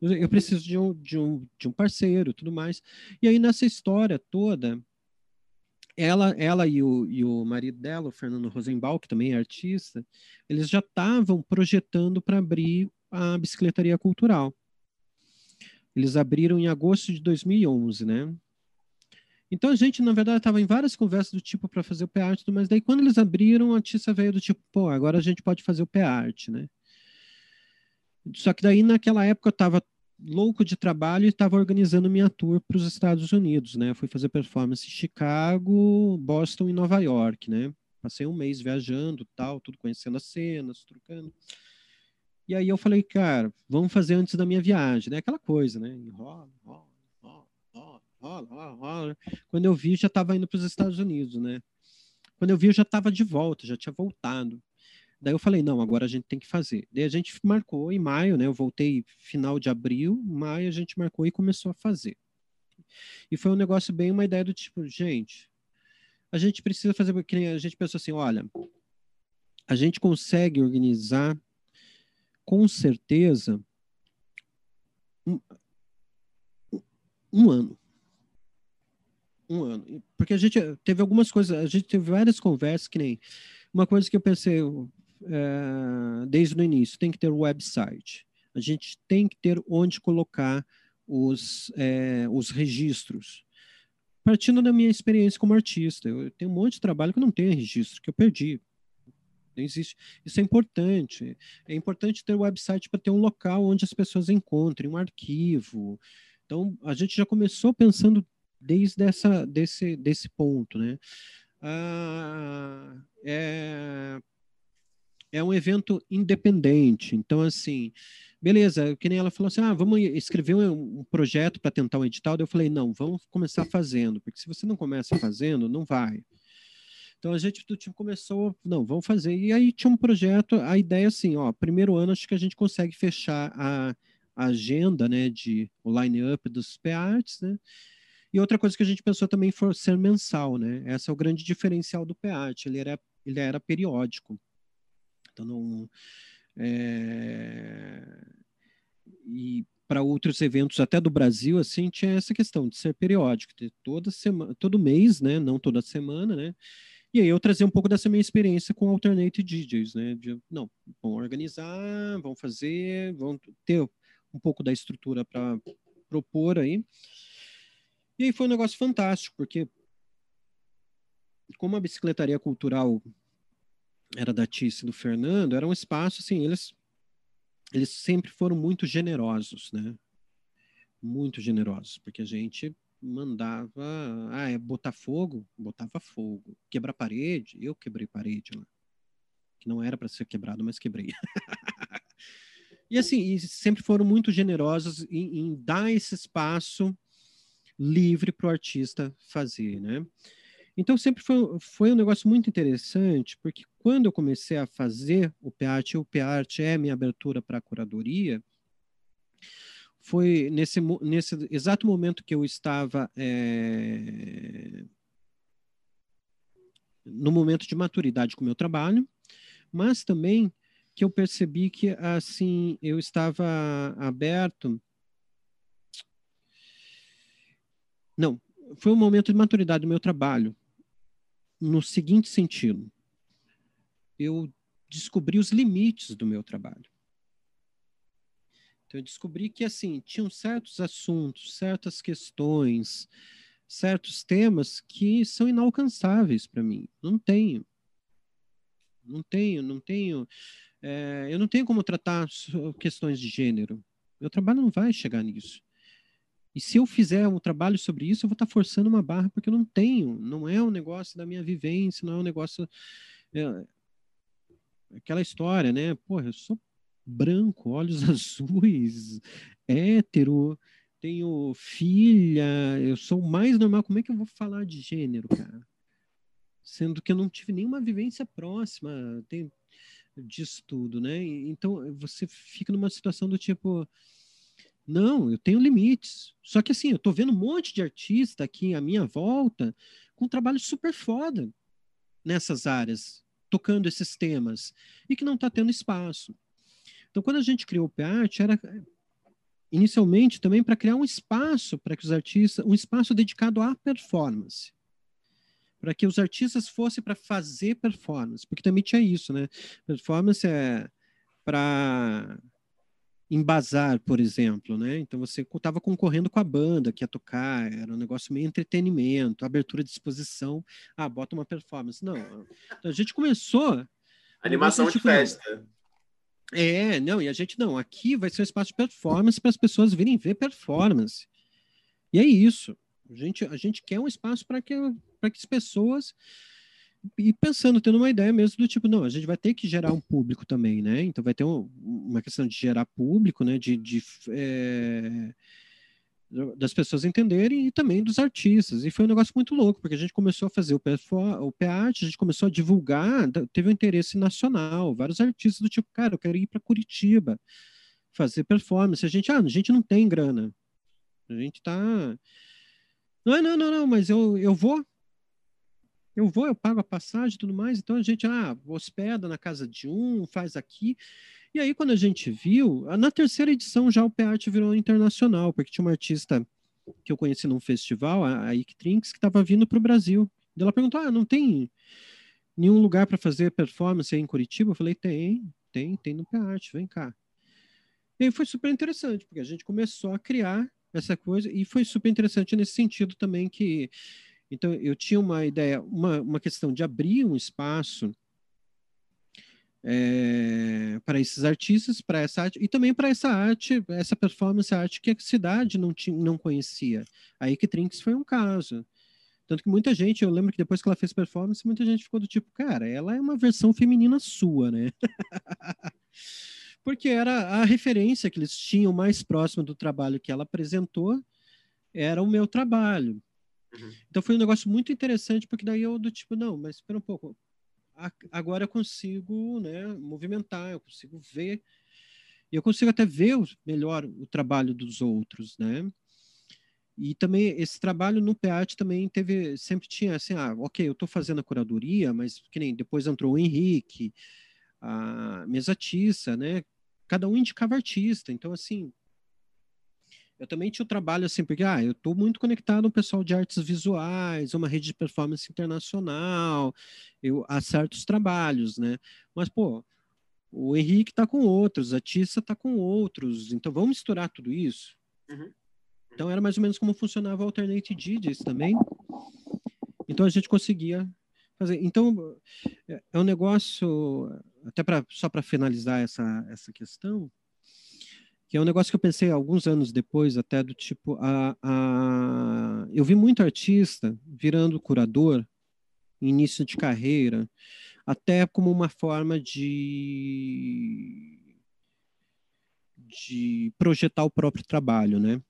eu preciso de um, de, um, de um parceiro tudo mais. E aí, nessa história toda, ela, ela e, o, e o marido dela, o Fernando Rosenbaum, que também é artista, eles já estavam projetando para abrir a bicicletaria cultural. Eles abriram em agosto de 2011, né? Então a gente, na verdade, estava em várias conversas do tipo para fazer o PArt, mas daí quando eles abriram, a Tissa veio do tipo, pô, agora a gente pode fazer o PArt, né? Só que daí naquela época eu estava louco de trabalho e estava organizando minha tour para os Estados Unidos, né? Fui fazer performance em Chicago, Boston e Nova York, né? Passei um mês viajando, tal, tudo conhecendo as cenas, trocando. E aí eu falei, cara, vamos fazer antes da minha viagem, né? Aquela coisa, né? Enrola, enrola, enrola, enrola, enrola. Quando eu vi, já estava indo para os Estados Unidos, né? Quando eu vi, eu já estava de volta, já tinha voltado. Daí eu falei, não, agora a gente tem que fazer. Daí a gente marcou em maio, né? Eu voltei final de abril, maio a gente marcou e começou a fazer. E foi um negócio bem uma ideia do tipo, gente, a gente precisa fazer, porque a gente pensou assim, olha, a gente consegue organizar com certeza um, um ano. Um ano. Porque a gente teve algumas coisas, a gente teve várias conversas, que nem uma coisa que eu pensei é, desde o início, tem que ter um website. A gente tem que ter onde colocar os, é, os registros. Partindo da minha experiência como artista, eu tenho um monte de trabalho que não tem registro, que eu perdi. Não existe. Isso é importante. É importante ter um website para ter um local onde as pessoas encontrem um arquivo. Então, a gente já começou pensando desde essa, desse, desse ponto, né? Ah, é, é um evento independente. Então, assim, beleza, que nem ela falou assim: ah, vamos escrever um, um projeto para tentar um edital. Eu falei: não, vamos começar fazendo, porque se você não começa fazendo, não vai. Então a gente do tipo começou, não, vamos fazer. E aí tinha um projeto, a ideia assim, ó, primeiro ano acho que a gente consegue fechar a, a agenda, né, de o line-up dos PARTs, né? E outra coisa que a gente pensou também foi ser mensal, né? Esse é o grande diferencial do PART, ele era, ele era periódico. Então, não, é, e para outros eventos até do Brasil, assim, tinha essa questão de ser periódico, ter toda semana, todo mês, né? Não toda semana, né? E aí eu trazer um pouco dessa minha experiência com alternate DJs, né? De, não, vão organizar, vão fazer, vão ter um pouco da estrutura para propor aí. E aí foi um negócio fantástico, porque como a bicicletaria cultural era da Tice e do Fernando, era um espaço assim, eles eles sempre foram muito generosos, né? Muito generosos, porque a gente mandava, ah, é botar fogo, botava fogo. Quebrar parede, eu quebrei parede lá. Que não era para ser quebrado, mas quebrei. e assim, e sempre foram muito generosos em, em dar esse espaço livre para o artista fazer, né? Então sempre foi, foi um negócio muito interessante, porque quando eu comecei a fazer o PART, o PART é minha abertura para a curadoria, foi nesse, nesse exato momento que eu estava é, no momento de maturidade com o meu trabalho, mas também que eu percebi que assim eu estava aberto. Não, foi um momento de maturidade do meu trabalho, no seguinte sentido: eu descobri os limites do meu trabalho. Então, eu descobri que, assim, tinham certos assuntos, certas questões, certos temas que são inalcançáveis para mim. Não tenho. Não tenho, não tenho. É, eu não tenho como tratar questões de gênero. Meu trabalho não vai chegar nisso. E se eu fizer um trabalho sobre isso, eu vou estar forçando uma barra, porque eu não tenho. Não é um negócio da minha vivência, não é um negócio. É, aquela história, né? Porra, eu sou branco, olhos azuis, hétero, tenho filha, eu sou mais normal. Como é que eu vou falar de gênero, cara? Sendo que eu não tive nenhuma vivência próxima tem, disso tudo, né? Então você fica numa situação do tipo. Não, eu tenho limites. Só que assim, eu tô vendo um monte de artista aqui à minha volta com um trabalho super foda nessas áreas, tocando esses temas, e que não está tendo espaço. Então, quando a gente criou o PART, era inicialmente também para criar um espaço para que os artistas, um espaço dedicado à performance. Para que os artistas fossem para fazer performance, porque também tinha isso, né? Performance é para embasar, por exemplo, né? Então você estava concorrendo com a banda que ia tocar, era um negócio meio entretenimento, abertura de exposição, ah, bota uma performance. Não, então a gente começou animação de festa. É, não, e a gente não, aqui vai ser um espaço de performance para as pessoas virem ver performance. E é isso. A gente, a gente quer um espaço para que, que as pessoas. E pensando, tendo uma ideia mesmo do tipo, não, a gente vai ter que gerar um público também, né? Então vai ter um, uma questão de gerar público, né? De, de é, das pessoas entenderem e também dos artistas. E foi um negócio muito louco, porque a gente começou a fazer o, o PAT, a gente começou a divulgar, teve um interesse nacional, vários artistas do tipo, cara, eu quero ir para Curitiba fazer performance. A gente, ah, a gente não tem grana. A gente tá. Não, não, não, não, mas eu, eu vou. Eu vou, eu pago a passagem e tudo mais, então a gente, ah, hospeda na casa de um, faz aqui. E aí, quando a gente viu, na terceira edição já o PART virou internacional, porque tinha uma artista que eu conheci num festival, a Ike que estava vindo para o Brasil. E ela perguntou: ah, não tem nenhum lugar para fazer performance aí em Curitiba? Eu falei: tem, tem, tem no PART, vem cá. E aí foi super interessante, porque a gente começou a criar essa coisa, e foi super interessante nesse sentido também que. Então, eu tinha uma ideia, uma, uma questão de abrir um espaço é, para esses artistas, para essa arte, e também para essa arte, essa performance arte que a cidade não, tinha, não conhecia. A Ike Trinks foi um caso. Tanto que muita gente, eu lembro que depois que ela fez performance, muita gente ficou do tipo, cara, ela é uma versão feminina sua, né? Porque era a referência que eles tinham mais próxima do trabalho que ela apresentou, era o meu trabalho. Uhum. Então foi um negócio muito interessante, porque daí eu do tipo, não, mas espera um pouco, agora eu consigo né, movimentar, eu consigo ver, e eu consigo até ver melhor o trabalho dos outros, né? E também esse trabalho no PEAT também teve, sempre tinha assim, ah, ok, eu estou fazendo a curadoria, mas que nem depois entrou o Henrique, a Mesatiça, né? Cada um indicava artista, então assim, eu também tinha o trabalho assim, porque ah, eu estou muito conectado ao pessoal de artes visuais, uma rede de performance internacional, eu acerto os trabalhos, né? Mas, pô, o Henrique está com outros, a Tissa está com outros, então vamos misturar tudo isso? Uhum. Então era mais ou menos como funcionava o Alternate DJs também. Então a gente conseguia fazer. Então é, é um negócio, até para só para finalizar essa, essa questão, que é um negócio que eu pensei alguns anos depois, até do tipo, a, a... eu vi muito artista virando curador, início de carreira, até como uma forma de de projetar o próprio trabalho, né?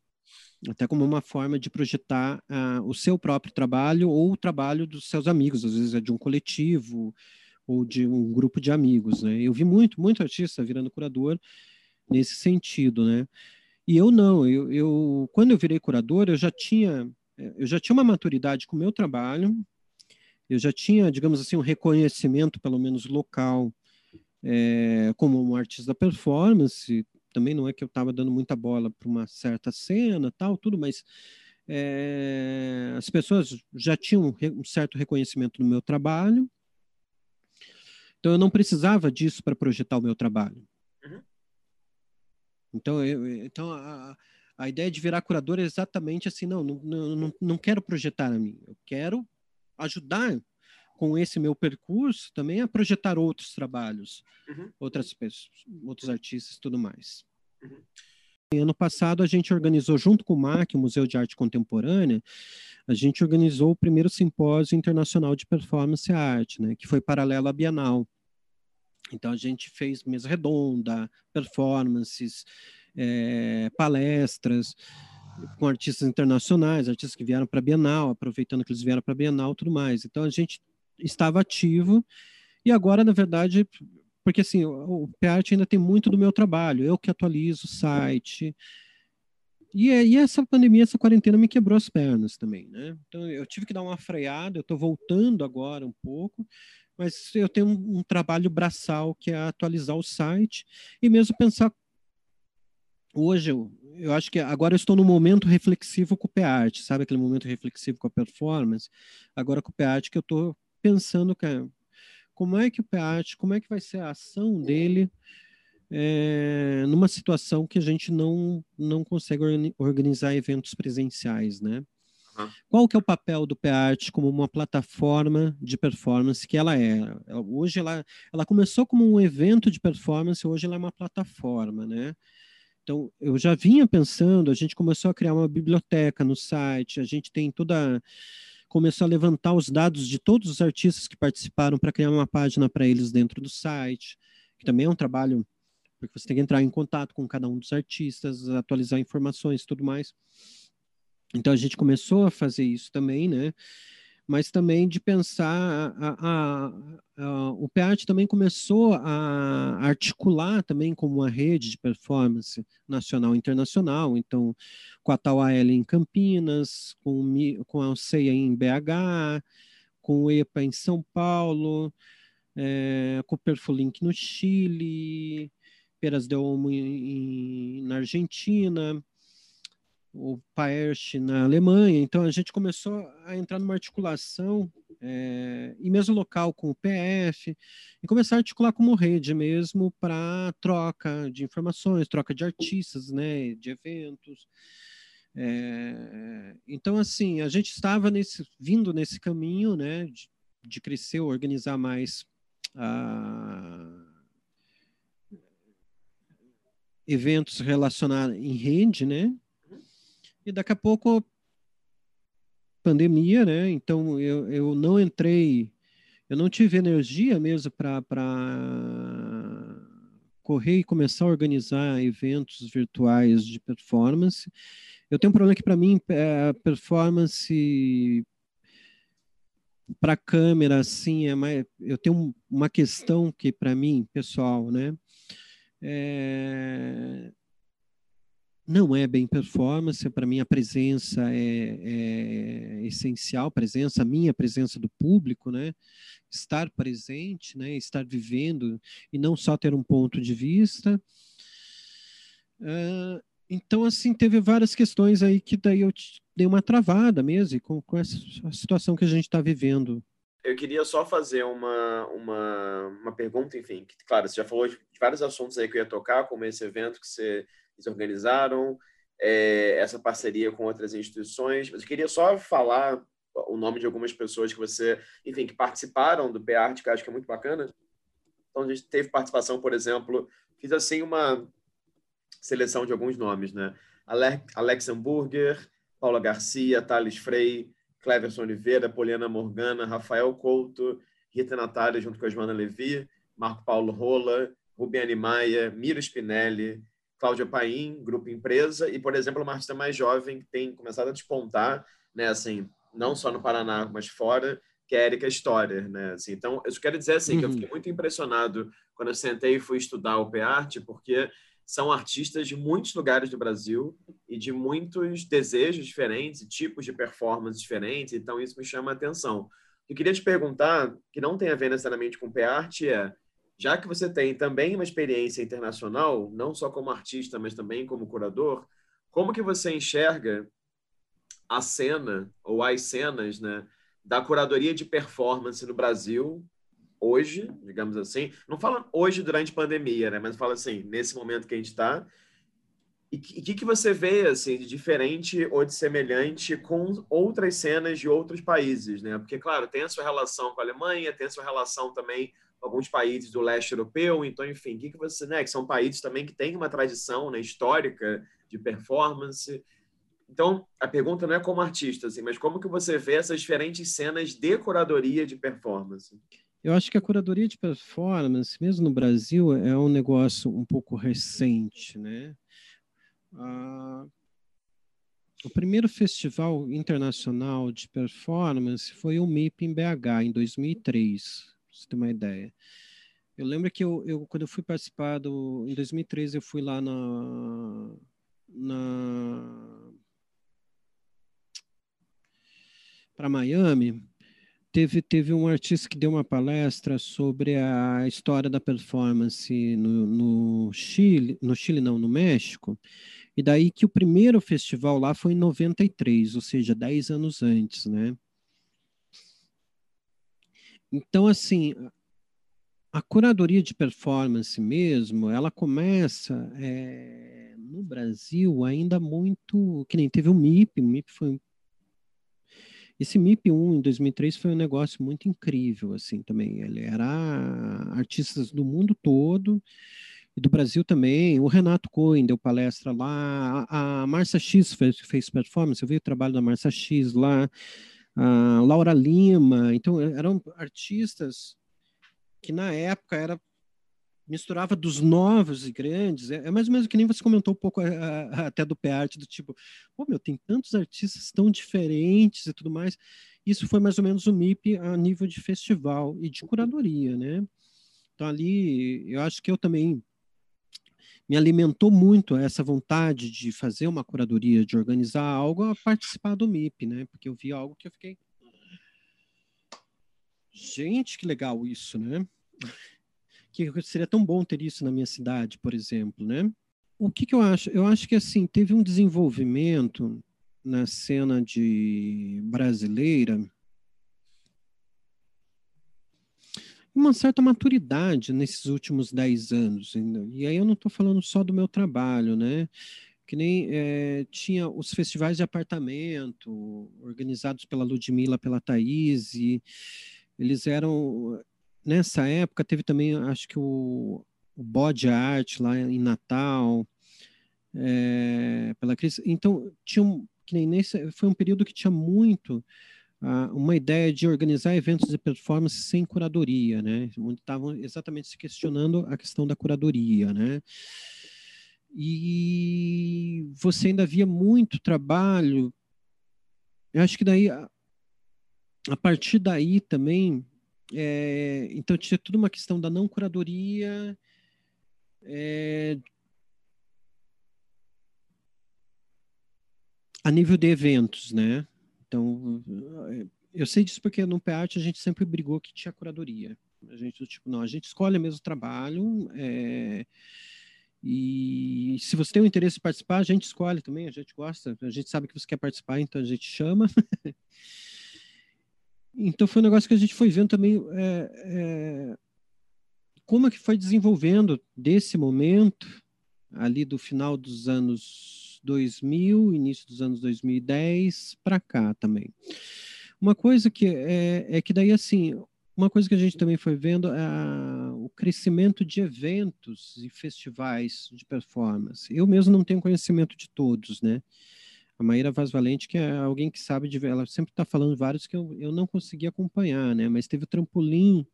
Até como uma forma de projetar uh, o seu próprio trabalho ou o trabalho dos seus amigos, às vezes é de um coletivo ou de um grupo de amigos, né? Eu vi muito, muito artista virando curador nesse sentido, né? E eu não, eu, eu quando eu virei curador, eu já tinha eu já tinha uma maturidade com o meu trabalho, eu já tinha, digamos assim, um reconhecimento, pelo menos local, é, como um artista da performance. Também não é que eu estava dando muita bola para uma certa cena, tal, tudo, mas é, as pessoas já tinham um certo reconhecimento no meu trabalho. Então eu não precisava disso para projetar o meu trabalho. Uhum. Então, eu, então a, a ideia de virar curador é exatamente assim, não, não, não, não quero projetar a mim, eu quero ajudar com esse meu percurso também a projetar outros trabalhos, uhum. outras pessoas, outros artistas tudo mais. Uhum. Ano passado a gente organizou junto com o MAC, o Museu de Arte Contemporânea, a gente organizou o primeiro simpósio internacional de performance e arte, né, que foi paralelo à Bienal. Então a gente fez mesa redonda, performances, é, palestras com artistas internacionais, artistas que vieram para a Bienal, aproveitando que eles vieram para a Bienal, tudo mais. Então a gente estava ativo e agora, na verdade, porque assim, o, PArt ainda tem muito do meu trabalho, eu que atualizo o site. E, e essa pandemia, essa quarentena me quebrou as pernas também, né? Então eu tive que dar uma freada, eu estou voltando agora um pouco, mas eu tenho um, um, trabalho braçal que é atualizar o site e mesmo pensar. Hoje, eu, eu acho que agora eu estou no momento reflexivo com o PArt, sabe aquele momento reflexivo com a performance? Agora com o PArt que eu estou pensando, cara, como é que o PArt, como é que vai ser a ação dele é, numa situação que a gente não, não consegue organizar eventos presenciais, né? Qual que é o papel do PArt como uma plataforma de performance que ela é? Hoje ela, ela começou como um evento de performance, hoje ela é uma plataforma, né? Então, eu já vinha pensando, a gente começou a criar uma biblioteca no site, a gente tem toda começou a levantar os dados de todos os artistas que participaram para criar uma página para eles dentro do site, que também é um trabalho porque você tem que entrar em contato com cada um dos artistas, atualizar informações e tudo mais. Então a gente começou a fazer isso também, né? Mas também de pensar, a, a, a, o PART também começou a articular também como uma rede de performance nacional e internacional, então com a Tauael em Campinas, com, com a Alceia em BH, com o EPA em São Paulo, é, com o Perfolink no Chile, Peras de Olmo em, na Argentina, o Paerch na Alemanha. Então a gente começou a entrar numa articulação é, e mesmo local com o PF e começar a articular como rede mesmo para troca de informações, troca de artistas, né, de eventos. É, então assim a gente estava nesse vindo nesse caminho, né, de, de crescer, organizar mais a eventos relacionados em rede, né? E daqui a pouco pandemia, né? Então eu, eu não entrei, eu não tive energia mesmo para correr e começar a organizar eventos virtuais de performance. Eu tenho um problema que para mim é, performance para câmera assim é mais, eu tenho uma questão que para mim pessoal, né? É, não é bem performance, para mim a presença é, é, essencial, presença, a minha presença do público, né? Estar presente, né? Estar vivendo e não só ter um ponto de vista. Uh, então, assim, teve várias questões aí que daí eu dei uma travada mesmo com, com essa situação que a gente está vivendo eu queria só fazer uma, uma, uma pergunta, enfim, que, claro, você já falou de vários assuntos aí que eu ia tocar, como esse evento que você, organizaram, é, essa parceria com outras instituições, mas eu queria só falar o nome de algumas pessoas que você, enfim, que participaram do PART, que eu acho que é muito bacana. Então, a gente teve participação, por exemplo, fiz assim uma seleção de alguns nomes, né? Alex Hamburger, Paula Garcia, Thales Frei, Cleverson Oliveira, Poliana Morgana, Rafael Couto, Rita Natália, junto com a Joana Levi, Marco Paulo Rola, Rubiane Maia, Miro Spinelli, Cláudia Paim, Grupo Empresa, e, por exemplo, uma artista mais jovem que tem começado a despontar, né, assim, não só no Paraná, mas fora, que é a Erika Storer, né? Assim, então, eu quero dizer assim, uhum. que eu fiquei muito impressionado quando eu sentei e fui estudar o PART, porque são artistas de muitos lugares do Brasil e de muitos desejos diferentes e tipos de performance diferentes, então isso me chama a atenção. Eu queria te perguntar, que não tem a ver necessariamente com P-Art, é, já que você tem também uma experiência internacional, não só como artista, mas também como curador, como que você enxerga a cena ou as cenas, né, da curadoria de performance no Brasil hoje, digamos assim, não fala hoje durante a pandemia, né? Mas fala assim, nesse momento que a gente está. E o que, que você vê assim, de diferente ou de semelhante com outras cenas de outros países, né? Porque, claro, tem a sua relação com a Alemanha, tem a sua relação também alguns países do leste europeu, então, enfim, que, que você, né? Que são países também que têm uma tradição né, histórica de performance. Então, a pergunta não é como artista, assim, mas como que você vê essas diferentes cenas de curadoria de performance? Eu acho que a curadoria de performance, mesmo no Brasil, é um negócio um pouco recente, né? Ah, o primeiro festival internacional de performance foi o MIP em BH, em 2003, para você ter uma ideia. Eu lembro que eu, eu, quando eu fui participar do... Em 2003, eu fui lá na... na para Miami teve, teve um artista que deu uma palestra sobre a história da performance no, no Chile, no Chile não, no México, e daí que o primeiro festival lá foi em 93, ou seja, 10 anos antes, né? Então, assim, a curadoria de performance mesmo, ela começa é, no Brasil ainda muito, que nem teve o MIP, o MIP foi esse MIP1 em 2003 foi um negócio muito incrível, assim, também. Ele era artistas do mundo todo e do Brasil também. O Renato Cohen deu palestra lá, a, a Marcia X fez, fez performance, eu vi o trabalho da Marcia X lá, a Laura Lima. Então, eram artistas que na época era misturava dos novos e grandes. É, é, mais ou menos que nem você comentou um pouco a, a, até do P-Art, do tipo, pô, meu, tem tantos artistas tão diferentes e tudo mais. Isso foi mais ou menos o MIP a nível de festival e de curadoria, né? Então ali, eu acho que eu também me alimentou muito essa vontade de fazer uma curadoria, de organizar algo, a participar do MIP, né? Porque eu vi algo que eu fiquei gente, que legal isso, né? Que seria tão bom ter isso na minha cidade, por exemplo, né? O que, que eu acho? Eu acho que assim teve um desenvolvimento na cena de brasileira uma certa maturidade nesses últimos dez anos. E aí eu não estou falando só do meu trabalho, né? Que nem é, tinha os festivais de apartamento, organizados pela Ludmilla, pela Thaís, e eles eram. Nessa época teve também, acho que o, o Bode Art lá em Natal, é, pela Cris. Então, tinha um, que nem nesse, foi um período que tinha muito uma ideia de organizar eventos de performance sem curadoria, né? Onde estavam exatamente se questionando a questão da curadoria, né? E você ainda via muito trabalho. Eu acho que daí, a, a partir daí também, é, então tinha tudo uma questão da não curadoria, é, a nível de eventos, né? Então, eu sei disso porque no PEART a gente sempre brigou que tinha curadoria. A gente, tipo, não, a gente escolhe mesmo o trabalho, é, e se você tem o interesse em participar, a gente escolhe também, a gente gosta, a gente sabe que você quer participar, então a gente chama. então foi um negócio que a gente foi vendo também é, é, como é que foi desenvolvendo desse momento, ali do final dos anos 2000, início dos anos 2010 para cá também. Uma coisa que é, é, que daí assim, uma coisa que a gente também foi vendo é o crescimento de eventos e festivais de performance. Eu mesmo não tenho conhecimento de todos, né? A Maíra Vaz Valente, que é alguém que sabe de. Ela sempre está falando vários que eu, eu não consegui acompanhar, né? Mas teve o Trampolim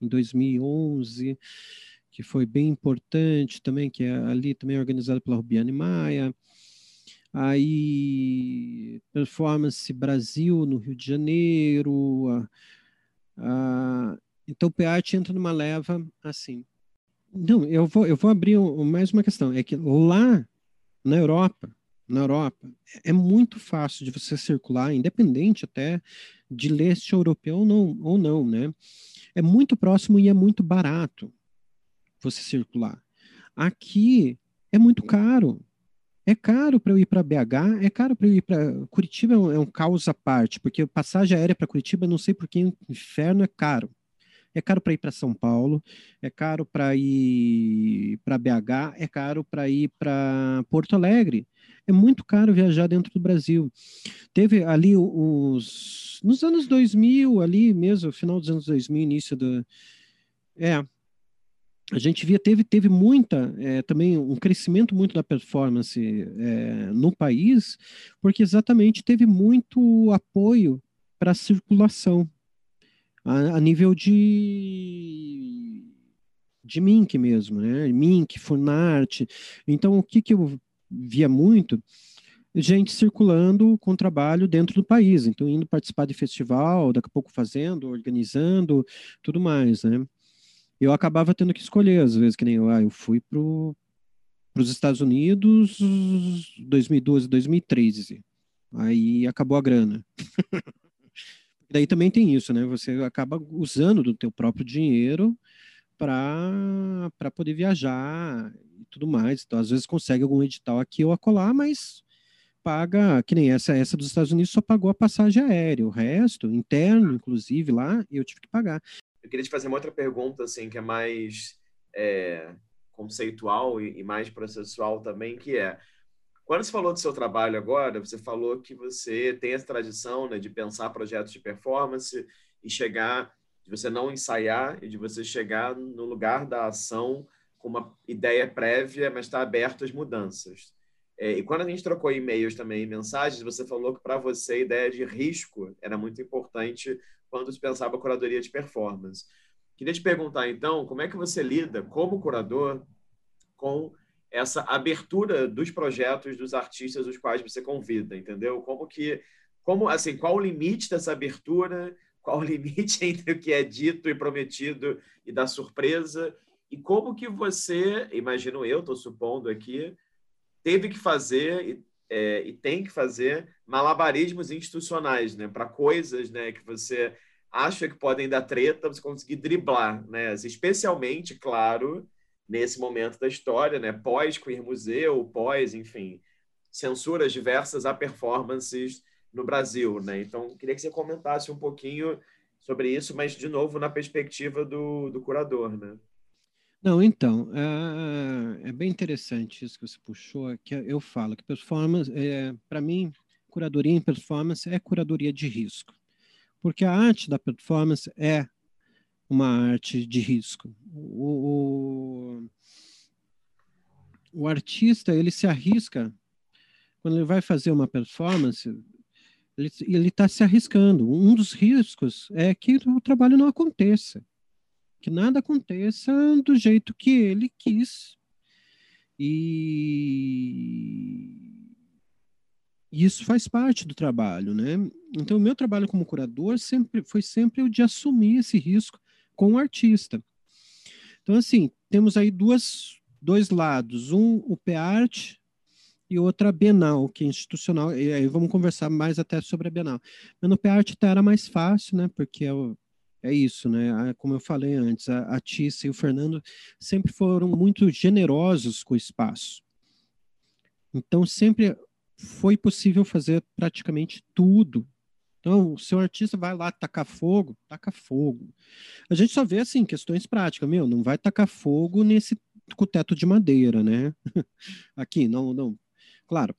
em 2011, que foi bem importante também, que é ali também organizado pela Rubiane Maia aí Performance Brasil no Rio de Janeiro. A, a, então o PAT entra numa leva assim. Não, eu vou, eu vou abrir um, mais uma questão. É que lá na Europa, na Europa, é muito fácil de você circular, independente até de leste europeu ou não, ou não, né? É muito próximo e é muito barato você circular. Aqui é muito caro. É caro para eu ir para BH, é caro para eu ir para Curitiba, é um, é um caos à parte, porque passagem aérea para Curitiba, não sei por que inferno é caro. É caro para ir para São Paulo, é caro para ir para BH, é caro para ir para Porto Alegre. É muito caro viajar dentro do Brasil. Teve ali os nos anos 2000, ali mesmo, final dos anos 2000, início do é, a gente via teve teve muita é, também um crescimento muito da performance é, no país porque exatamente teve muito apoio para circulação a, a, nível de de Mink mesmo né? Mink Funarte. Então o que que eu via muito? Gente circulando com trabalho dentro do país então indo participar de festival daqui a pouco fazendo organizando tudo mais né eu acabava tendo que escolher, às vezes, que nem eu, ah, eu fui para os Estados Unidos 2012, 2013. Aí acabou a grana. Daí também tem isso, né? Você acaba usando do teu próprio dinheiro para poder viajar e tudo mais. Então, às vezes consegue algum edital aqui ou acolá, mas paga, que nem essa, essa dos Estados Unidos só pagou a passagem aérea, o resto, interno, inclusive, lá, eu tive que pagar. Eu queria te fazer uma outra pergunta, assim, que é mais é, conceitual e, e, mais processual também, que é, quando você falou do seu trabalho agora, você falou que você tem essa tradição né, de pensar projetos de performance e chegar, de você não ensaiar e de você chegar no lugar da ação com uma ideia prévia, mas estar aberto às mudanças. É, e quando a gente trocou e-mails também, mensagens, você falou que para você a ideia de risco era muito importante quando se pensava curadoria de performance. Queria te perguntar, então, como é que você lida, como curador, com essa abertura dos projetos dos artistas os quais você convida, entendeu? Como que, como assim, qual o limite dessa abertura? Qual o limite entre o que é dito e prometido e da surpresa? E como que você, imagino eu, estou supondo aqui, teve que fazer é, e tem que fazer malabarismos institucionais, né, para coisas, né, que você acha que podem dar treta, você conseguir driblar, né? Especialmente, claro, nesse momento da história, né? Pós Queer Museu, pós, enfim, censuras diversas a performances no Brasil, né? Então, queria que você comentasse um pouquinho sobre isso, mas de novo na perspectiva do, do curador, né? Não, então, é, é, bem interessante isso que você puxou, que eu falo que performance, é, para mim, curadoria em performance é curadoria de risco, porque a arte da performance é uma arte de risco. O, o, o artista, ele se arrisca, quando ele vai fazer uma performance, ele está se arriscando. Um dos riscos é que o trabalho não aconteça que nada aconteça do jeito que ele quis. E isso faz parte do trabalho, né? Então, o meu trabalho como curador sempre foi sempre o de assumir esse risco com o artista. Então, assim, temos aí duas, dois lados. Um, o PEART, e outra a Bienal, que é institucional. E aí vamos conversar mais até sobre a Bienal. Mas no PEART tá, era mais fácil, né? Porque é o, é isso, né? Como eu falei antes, a, a e o Fernando sempre foram muito generosos com o espaço. Então, sempre foi possível fazer praticamente tudo. Então, o seu artista vai lá tacar fogo, taca fogo. A gente só vê, assim, questões práticas. Meu, não vai tacar fogo nesse com teto de madeira, né? Aqui, não, não. Claro,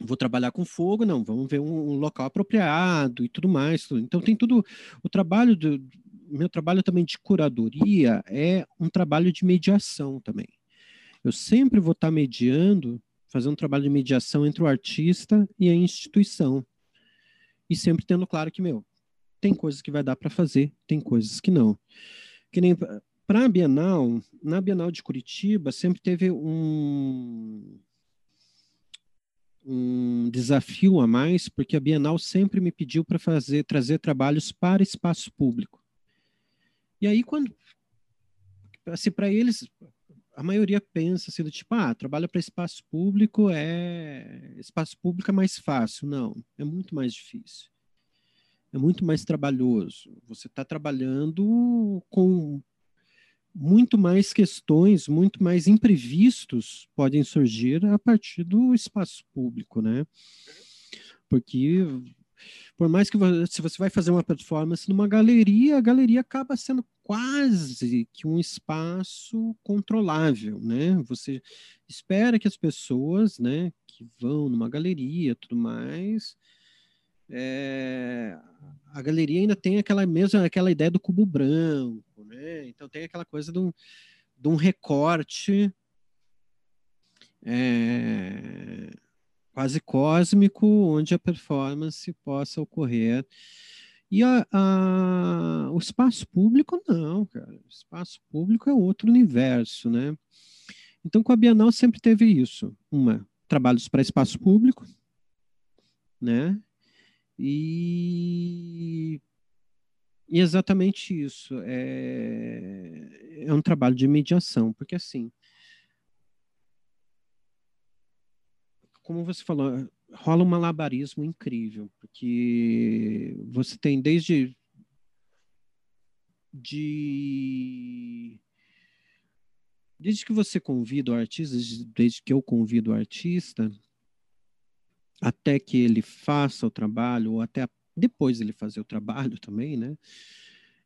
vou trabalhar com fogo, não, vamos ver um, um local apropriado e tudo mais. Tudo. Então tem tudo, o trabalho do meu trabalho também de curadoria é um trabalho de mediação também. Eu sempre vou estar mediando, fazendo um trabalho de mediação entre o artista e a instituição. E sempre tendo claro que, meu, tem coisas que vai dar para fazer, tem coisas que não. Que nem para a Bienal, na Bienal de Curitiba sempre teve um um desafio a mais, porque a Bienal sempre me pediu para fazer trazer trabalhos para espaço público. E aí quando assim para eles a maioria pensa assim do tipo, ah, trabalho para espaço público é espaço público é mais fácil. Não, é muito mais difícil. É muito mais trabalhoso. Você está trabalhando com muito mais questões, muito mais imprevistos podem surgir a partir do espaço público, né? Porque por mais que se você vai fazer uma performance numa galeria, a galeria acaba sendo quase que um espaço controlável, né? Você espera que as pessoas, né, que vão numa galeria, tudo mais, é, a galeria ainda tem aquela mesma aquela ideia do cubo branco, né? Então tem aquela coisa de um, de um recorte é, quase cósmico onde a performance possa ocorrer. E a, a, o espaço público, não, cara. O espaço público é outro universo, né? Então, com a Bienal sempre teve isso. Uma, trabalhos para espaço público, né? E, e exatamente isso. É, é um trabalho de mediação, porque assim. Como você falou, rola um malabarismo incrível, porque você tem desde de desde que você convida o artista, desde que eu convido o artista, até que ele faça o trabalho, ou até depois ele fazer o trabalho também, né?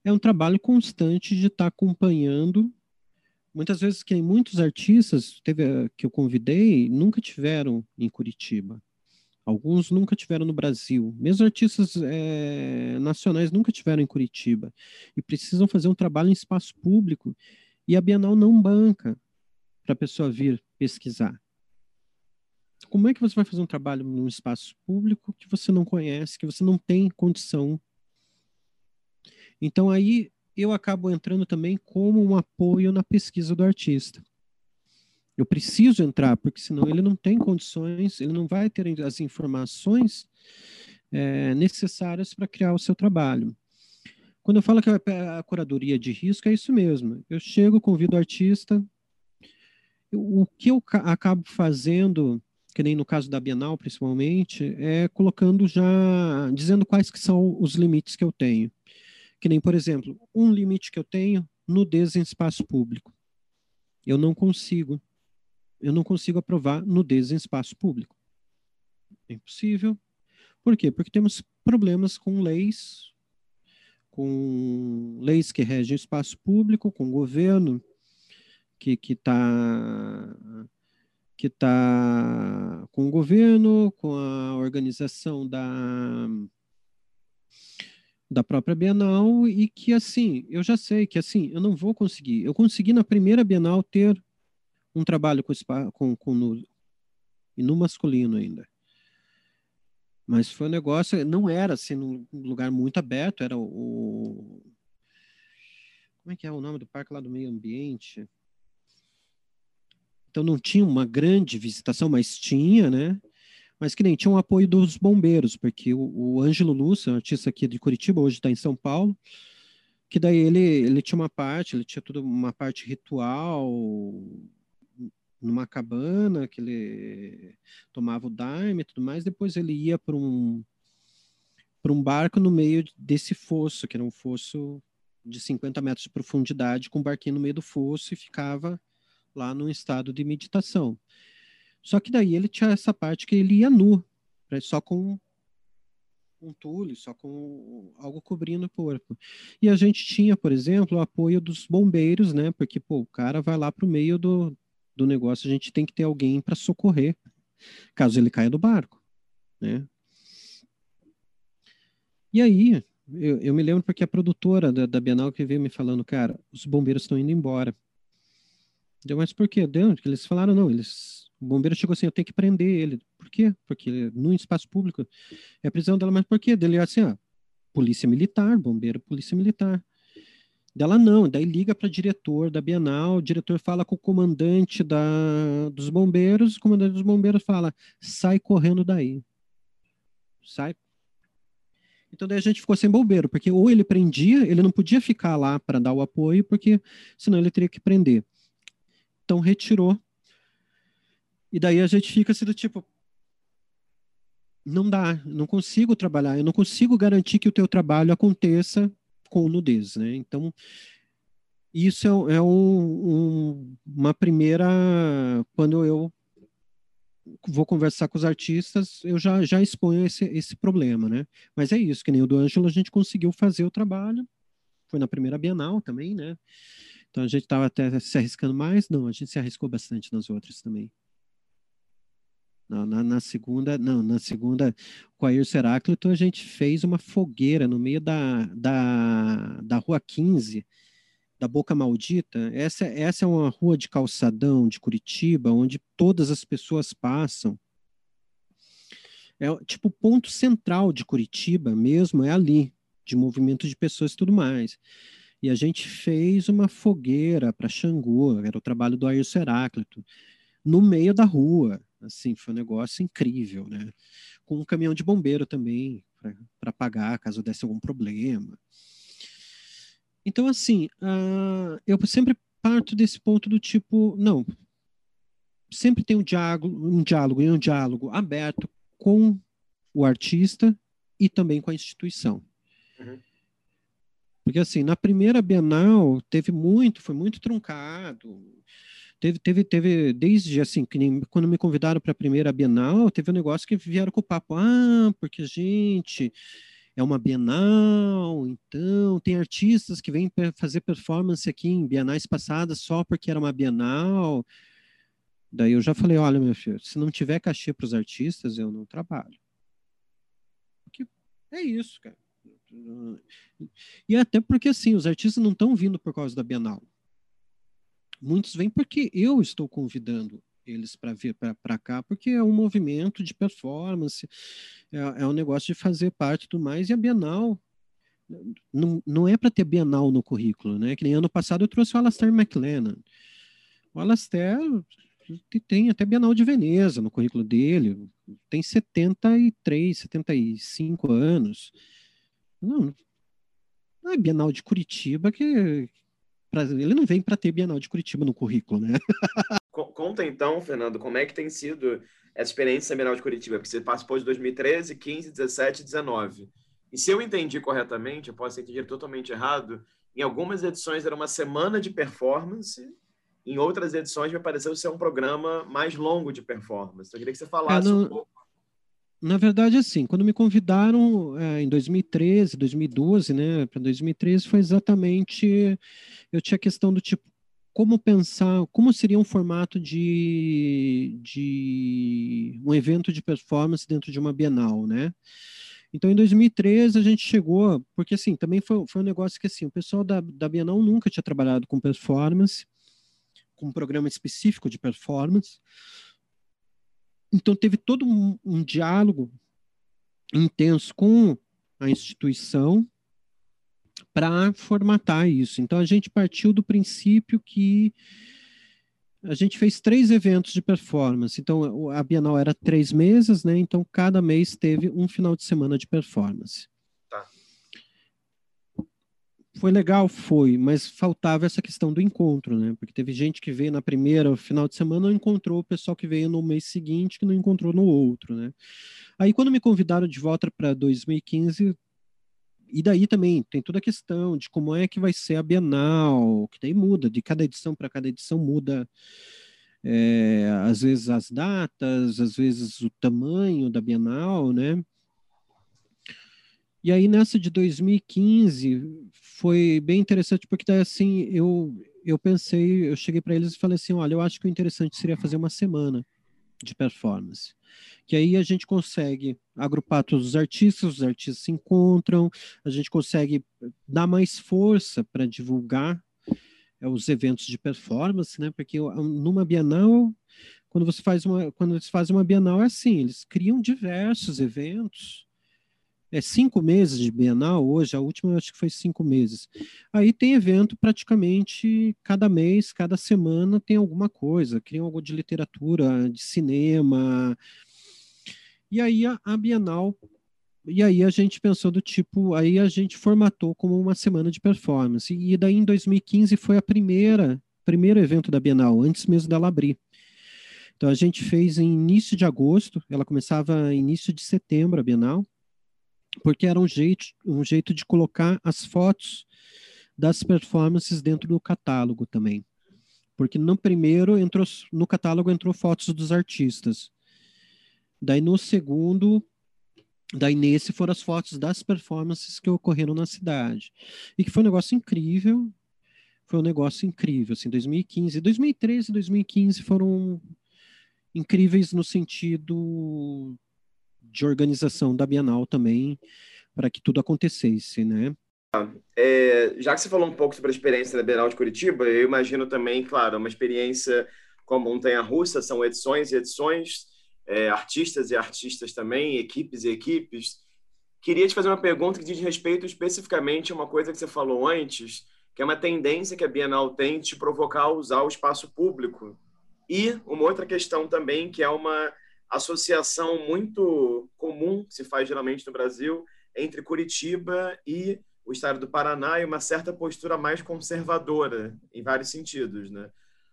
É um trabalho constante de estar tá acompanhando. Muitas vezes que muitos artistas teve, que eu convidei nunca tiveram em Curitiba. Alguns nunca tiveram no Brasil. Mesmo artistas é, nacionais nunca tiveram em Curitiba. E precisam fazer um trabalho em espaço público. E a Bienal não banca para a pessoa vir pesquisar. Como é que você vai fazer um trabalho num espaço público que você não conhece, que você não tem condição? Então aí eu acabo entrando também como um apoio na pesquisa do artista. Eu preciso entrar, porque senão ele não tem condições, ele não vai ter as informações é, necessárias para criar o seu trabalho. Quando eu falo que a curadoria de risco, é isso mesmo. Eu chego, convido o artista. o que eu acabo fazendo que nem no caso da Bienal, principalmente, é colocando já, dizendo quais que são os limites que eu tenho. Que nem, por exemplo, um limite que eu tenho, nudez em espaço público. Eu não consigo. Eu não consigo aprovar nudez em espaço público. É impossível. Por quê? Porque temos problemas com leis, com leis que regem o espaço público, com o governo que está que está com o governo, com a organização da, da própria Bienal e que assim, eu já sei que assim, eu não vou conseguir. Eu consegui na primeira Bienal ter um trabalho com, com, com no, e no masculino ainda. Mas foi um negócio, não era assim num lugar muito aberto, era o como é que é o nome do parque lá do meio ambiente? Então não tinha uma grande visitação, mas tinha, né? Mas que nem tinha um apoio dos bombeiros, porque o, o Ângelo Lúcio, um artista aqui de Curitiba, hoje está em São Paulo, que daí ele, ele tinha uma parte, ele tinha toda uma parte ritual, numa cabana, que ele tomava o daime e tudo mais, depois ele ia para um para um barco no meio desse fosso, que era um fosso de 50 metros de profundidade, com um barquinho no meio do fosso e ficava lá num estado de meditação. Só que daí ele tinha essa parte que ele ia nu, só com um tule, só com algo cobrindo o corpo. E a gente tinha, por exemplo, o apoio dos bombeiros, né? Porque pô, o cara vai lá para o meio do, do negócio, a gente tem que ter alguém para socorrer, caso ele caia do barco, né? E aí, eu, eu me lembro porque a produtora da, da Bienal que veio me falando, cara, os bombeiros estão indo embora. Deu, mas por quê? Deu, porque eles falaram, não, eles, o bombeiro chegou assim, eu tenho que prender ele. Por quê? Porque no espaço público é prisão dela, mas por quê? Dele assim, ó, polícia militar, bombeiro, polícia militar. Dela não, daí liga para diretor da Bienal, o diretor fala com o comandante da, dos bombeiros, o comandante dos bombeiros fala, sai correndo daí. Sai. Então daí a gente ficou sem bombeiro, porque ou ele prendia, ele não podia ficar lá para dar o apoio, porque senão ele teria que prender então retirou. E daí a gente fica assim do tipo, não dá, não consigo trabalhar, eu não consigo garantir que o teu trabalho aconteça com nudez, né? Então, isso é, é um, um, uma primeira, quando eu vou conversar com os artistas, eu já, já exponho esse, esse problema, né? Mas é isso, que nem o do Ângelo, a gente conseguiu fazer o trabalho, foi na primeira Bienal também, né? Então a gente estava até se arriscando mais? Não, a gente se arriscou bastante nas outras também. Não, na, na, segunda, não, na segunda, com a Irso Heráclito, a gente fez uma fogueira no meio da, da, da Rua 15, da Boca Maldita. Essa, essa é uma rua de calçadão de Curitiba, onde todas as pessoas passam. É tipo o ponto central de Curitiba mesmo, é ali, de movimento de pessoas e tudo mais. E a gente fez uma fogueira para Xangu, era o trabalho do Ayrton Heráclito, no meio da rua. Assim, foi um negócio incrível, né? Com um caminhão de bombeiro também, para pagar caso desse algum problema. Então, assim, uh, eu sempre parto desse ponto do tipo, não, sempre tem um diálogo, um diálogo e um diálogo aberto com o artista e também com a instituição. Uhum. Porque, assim, na primeira Bienal teve muito, foi muito truncado. Teve, teve, teve desde, assim, que nem quando me convidaram para a primeira Bienal, teve um negócio que vieram com o papo, ah, porque, gente, é uma Bienal, então tem artistas que vêm fazer performance aqui em Bienais passadas só porque era uma Bienal. Daí eu já falei, olha, meu filho, se não tiver cachê para os artistas, eu não trabalho. Porque é isso, cara. E até porque, assim, os artistas não estão vindo por causa da Bienal. Muitos vêm porque eu estou convidando eles para vir para cá, porque é um movimento de performance, é, é, um negócio de fazer parte do mais, e a Bienal não, não é para ter Bienal no currículo, né? Que nem ano passado eu trouxe o Alastair McLennan. O Alastair tem até Bienal de Veneza no currículo dele, tem 73, 75 anos. Não, não é Bienal de Curitiba que. Pra, ele não vem para ter Bienal de Curitiba no currículo, né? Conta então, Fernando, como é que tem sido essa experiência Bienal de Curitiba? Porque você participou de 2013, 15, 17 e 19. E se eu entendi corretamente, eu posso entender totalmente errado, em algumas edições era uma semana de performance, em outras edições me pareceu ser um programa mais longo de performance. Então, eu queria que você falasse é, no... um pouco. Na verdade, assim, quando me convidaram é, em 2013, 2012, né, para 2013, foi exatamente. Eu tinha a questão do tipo, como pensar, como seria um formato de, de um evento de performance dentro de uma Bienal, né? Então, em 2013, a gente chegou, porque assim, também foi, foi um negócio que assim, o pessoal da, da Bienal nunca tinha trabalhado com performance, com um programa específico de performance. Então, teve todo um, um diálogo intenso com a instituição para formatar isso. Então, a gente partiu do princípio que a gente fez três eventos de performance. Então, a Bienal era três meses, né? Então, cada mês teve um final de semana de performance. Foi legal, foi, mas faltava essa questão do encontro, né? Porque teve gente que veio na primeira final de semana não encontrou o pessoal que veio no mês seguinte que não encontrou no outro, né? Aí, quando me convidaram de volta para 2015, e daí também tem toda a questão de como é que vai ser a Bienal, que daí muda, de cada edição para cada edição muda, é, às vezes as datas, às vezes o tamanho da Bienal, né? E aí nessa de 2015 foi bem interessante porque daí assim eu eu pensei, eu cheguei para eles e falei assim, olha, eu acho que o interessante seria fazer uma semana de performance que aí a gente consegue agrupar todos os artistas, os artistas se encontram, a gente consegue dar mais força para divulgar é, os eventos de performance, né? Porque numa Bienal, quando você faz uma, quando eles fazem uma Bienal é assim, eles criam diversos eventos. É cinco meses de Bienal hoje, a última acho que foi cinco meses. Aí tem evento praticamente cada mês, cada semana tem alguma coisa. Criam algo de literatura, de cinema, e aí a, a Bienal, e aí a gente pensou do tipo, aí a gente formatou como uma semana de performance. E daí em 2015 foi a primeira, primeiro evento da Bienal, antes mesmo dela abrir. Então a gente fez em início de agosto, ela começava início de setembro a Bienal, porque era um jeito, um jeito de colocar as fotos das performances dentro do catálogo também. Porque no primeiro entrou no catálogo entrou fotos dos artistas. Daí no segundo, daí nesse foram as fotos das performances que ocorreram na cidade. E que foi um negócio incrível. Foi um negócio incrível, assim, 2015, 2013 e 2015 foram incríveis no sentido de organização da Bienal também, para que tudo acontecesse, né? É, já que você falou um pouco sobre a experiência da Bienal de Curitiba, eu imagino também, claro, uma experiência como montanha-russa, são edições e edições, é, artistas e artistas também, equipes e equipes. Queria te fazer uma pergunta que diz respeito especificamente a uma coisa que você falou antes, que é uma tendência que a Bienal tem de provocar a usar o espaço público. E uma outra questão também, que é uma associação muito comum, que se faz geralmente no Brasil, entre Curitiba e o estado do Paraná e uma certa postura mais conservadora, em vários sentidos, né?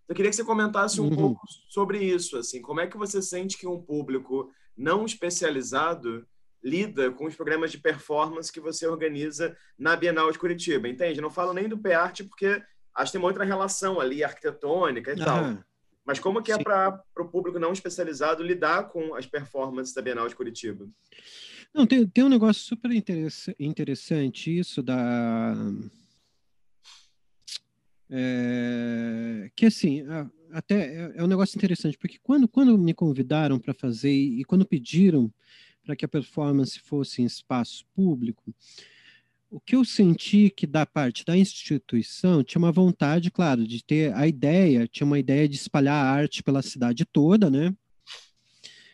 Eu queria que você comentasse um uhum. pouco sobre isso, assim, como é que você sente que um público não especializado lida com os programas de performance que você organiza na Bienal de Curitiba, entende? Não falo nem do PEARTE porque acho que tem uma outra relação ali, arquitetônica e uhum. tal. Mas como que é para o público não especializado lidar com as performances da Bienal de Curitiba? Não, tem, tem um negócio super interessante isso da é, que assim, até é, é um negócio interessante, porque quando, quando me convidaram para fazer e quando pediram para que a performance fosse em espaço público, o que eu senti que da parte da instituição tinha uma vontade, claro, de ter a ideia, tinha uma ideia de espalhar a arte pela cidade toda, né?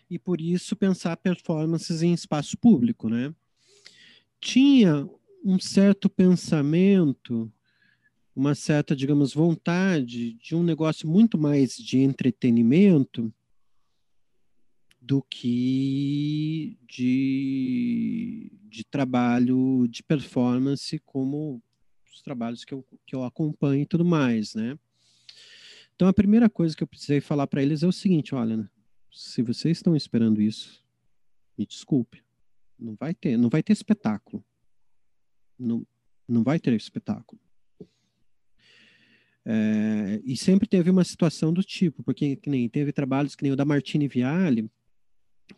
E por isso pensar performances em espaço público, né? Tinha um certo pensamento uma certa, digamos, vontade de um negócio muito mais de entretenimento do que de, de trabalho de performance como os trabalhos que eu, que eu acompanho e tudo mais, né? Então a primeira coisa que eu precisei falar para eles é o seguinte, olha, se vocês estão esperando isso, me desculpe, não vai ter, não vai ter espetáculo, não, não vai ter espetáculo. É, e sempre teve uma situação do tipo, porque que nem teve trabalhos que nem o da Martini Viale,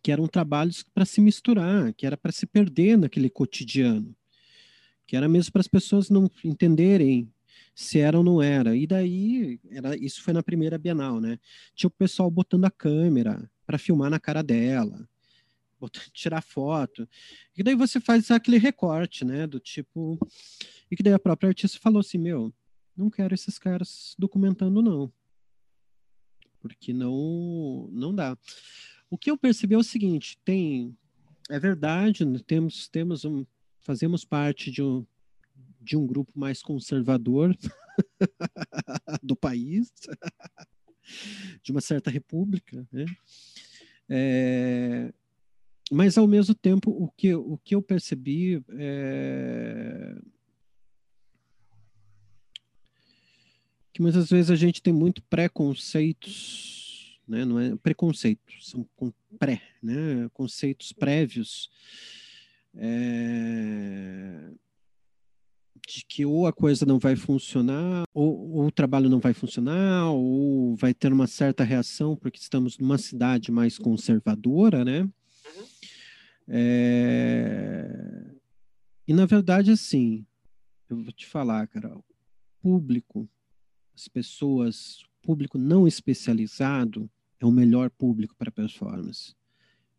que eram trabalhos para se misturar, que era para se perder naquele cotidiano, que era mesmo para as pessoas não entenderem se era ou não era. E daí, era, isso foi na primeira Bienal, né? Tinha o pessoal botando a câmera para filmar na cara dela, tirar foto. E daí você faz aquele recorte, né? Do tipo. E que daí a própria artista falou assim: meu, não quero esses caras documentando, não. Porque não, não dá. O que eu percebi é o seguinte: tem. É verdade, né, temos, temos um, fazemos parte de um, de um grupo mais conservador do país, de uma certa república, né? É, mas ao mesmo tempo o que, o que eu percebi é, que muitas vezes a gente tem muito preconceitos, né? Não é preconceitos, são pré, né? Conceitos prévios é, de que ou a coisa não vai funcionar, ou, ou, o trabalho não vai funcionar, ou vai ter uma certa reação porque estamos numa cidade mais conservadora, né? Uhum. É... E na verdade, assim, eu vou te falar, cara, o público as pessoas, público não especializado é o melhor público para performance.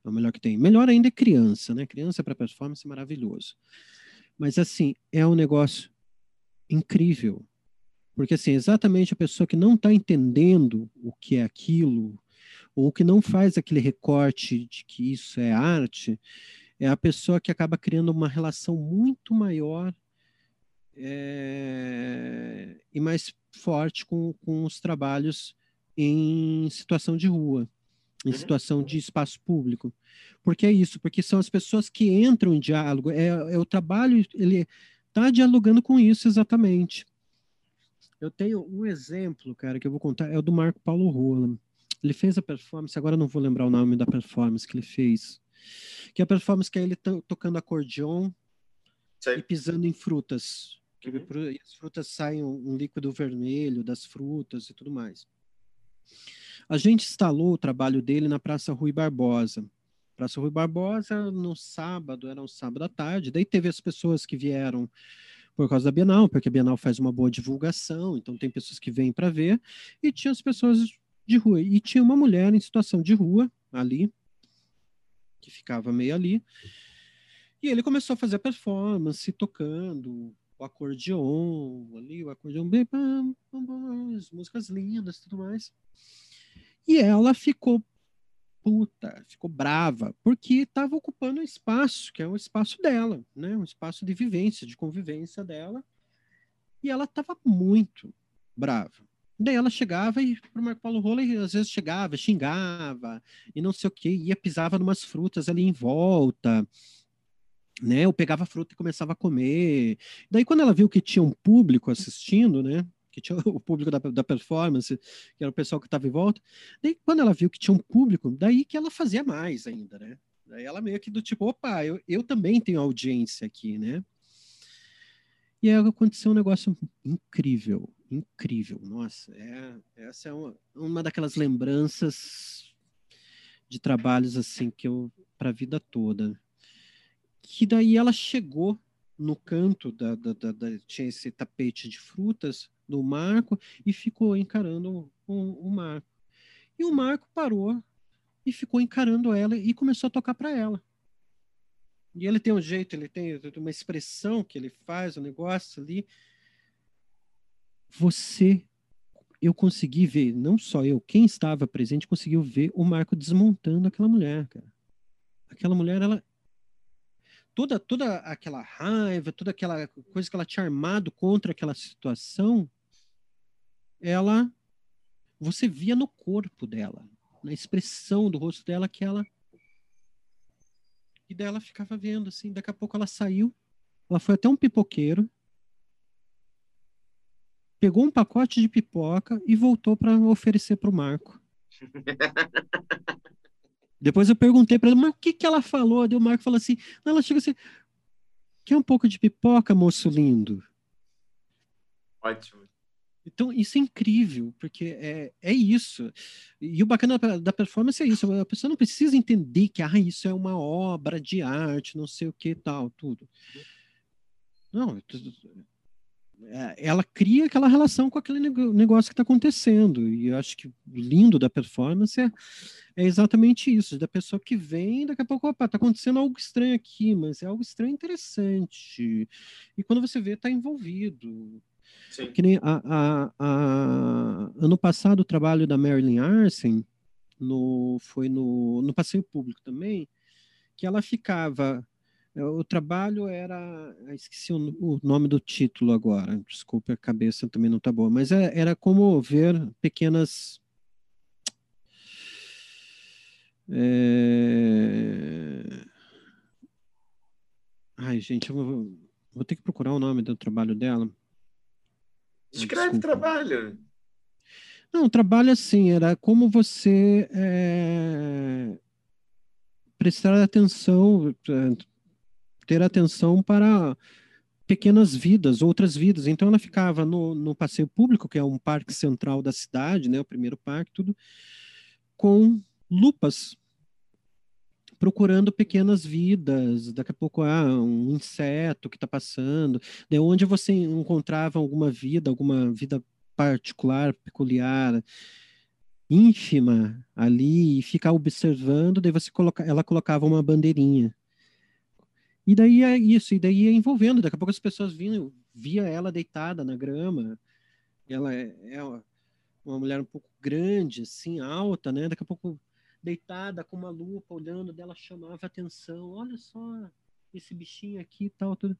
É o melhor que tem. Melhor ainda é criança, né? Criança para performance é maravilhoso. Mas assim, é um negócio incrível. Porque assim, exatamente a pessoa que não está entendendo o que é aquilo, ou que não faz aquele recorte de que isso é arte, é a pessoa que acaba criando uma relação muito maior é, e mais forte com, com os trabalhos em situação de rua, em uhum. situação de espaço público. Porque é isso, porque são as pessoas que entram em diálogo, é, é o trabalho, ele está dialogando com isso exatamente. Eu tenho um exemplo, cara, que eu vou contar, é o do Marco Paulo Rola. Ele fez a performance, agora não vou lembrar o nome da performance que ele fez, que é a performance que é ele tocando acordeon e pisando em frutas uhum. as frutas saem um, líquido vermelho das frutas e tudo mais. A gente instalou o trabalho dele na Praça Rui Barbosa. Praça Rui Barbosa, no sábado, era um sábado à tarde, daí teve as pessoas que vieram por causa da Bienal, porque a Bienal faz uma boa divulgação, então tem pessoas que vêm para ver, e tinha as pessoas de rua. E tinha uma mulher em situação de rua ali, que ficava meio ali, e ele começou a fazer performance, tocando, o acordeon ali, o acordeon bem, as músicas lindas tudo mais. E ela ficou puta, ficou brava, porque estava ocupando um espaço, que é um espaço dela, né? Um espaço de vivência, de convivência dela. E ela estava muito brava. Daí ela chegava e pro Marco Paulo Rola, às vezes chegava, xingava, e não sei o que, ia pisava numas frutas ali em volta, né? Eu pegava fruta e começava a comer. Daí, quando ela viu que tinha um público assistindo, né? Que tinha o público da, da performance, que era o pessoal que estava em volta. Daí, quando ela viu que tinha um público, daí que ela fazia mais ainda, né? Daí ela meio que do tipo, opa, eu, eu também tenho audiência aqui, né? E aí aconteceu um negócio incrível, incrível. Nossa, é, essa é uma, uma daquelas lembranças de trabalhos assim que eu para a vida toda que daí ela chegou no canto da, da, da, da, tinha esse tapete de frutas do Marco e ficou encarando o, o Marco. E o Marco parou e ficou encarando ela e começou a tocar para ela. E ele tem um jeito, ele tem uma expressão que ele faz, um negócio ali. Você, eu consegui ver, não só eu, quem estava presente conseguiu ver o Marco desmontando aquela mulher, cara. Aquela mulher, ela, toda, toda aquela raiva, toda aquela coisa que ela tinha armado contra aquela situação, ela você via no corpo dela, na expressão do rosto dela que ela e dela ficava vendo assim, daqui a pouco ela saiu, ela foi até um pipoqueiro, pegou um pacote de pipoca e voltou para oferecer para o Marco. Depois eu perguntei para ela, mas o que, que ela falou? Daí o Marco falou assim, ela chegou assim, Quer um pouco de pipoca, moço lindo? Ótimo. Então, isso é incrível, porque é, é isso. E o bacana da performance é isso. A pessoa não precisa entender que ah, isso é uma obra de arte, não sei o que tal, tudo. Não, é, ela cria aquela relação com aquele negócio que está acontecendo. E eu acho que o lindo da performance é, é, exatamente isso, da pessoa que vem, daqui a pouco, opa, está acontecendo algo estranho aqui, mas é algo estranho interessante. E quando você vê, está envolvido. Sim. Que nem a, a, a, ano passado o trabalho da Marilyn Arsen no, foi no, no passeio público também, que ela ficava o trabalho era. Esqueci o, o, nome do título agora, desculpe, a cabeça também não está boa, mas é, era como ver pequenas. É... Ai, gente, eu vou, vou, ter que procurar o nome do trabalho dela. Descreve o trabalho. Não, o trabalho assim, era como você é, prestar atenção, ter atenção para pequenas vidas, outras vidas. Então ela ficava no, no passeio público, que é um parque central da cidade, né, o primeiro parque, tudo, com lupas procurando pequenas vidas, daqui a pouco ah, um inseto que está passando, de onde você encontrava alguma vida, alguma vida particular, peculiar, ínfima ali, e ficar observando, daí você coloca, ela colocava uma bandeirinha. E daí é isso, e daí ia envolvendo. Daqui a pouco as pessoas vinham, via ela deitada na grama. Ela é, é uma mulher um pouco grande, assim, alta, né? Daqui a pouco deitada com uma lupa, olhando dela, chamava atenção. Olha só esse bichinho aqui e tal, tudo.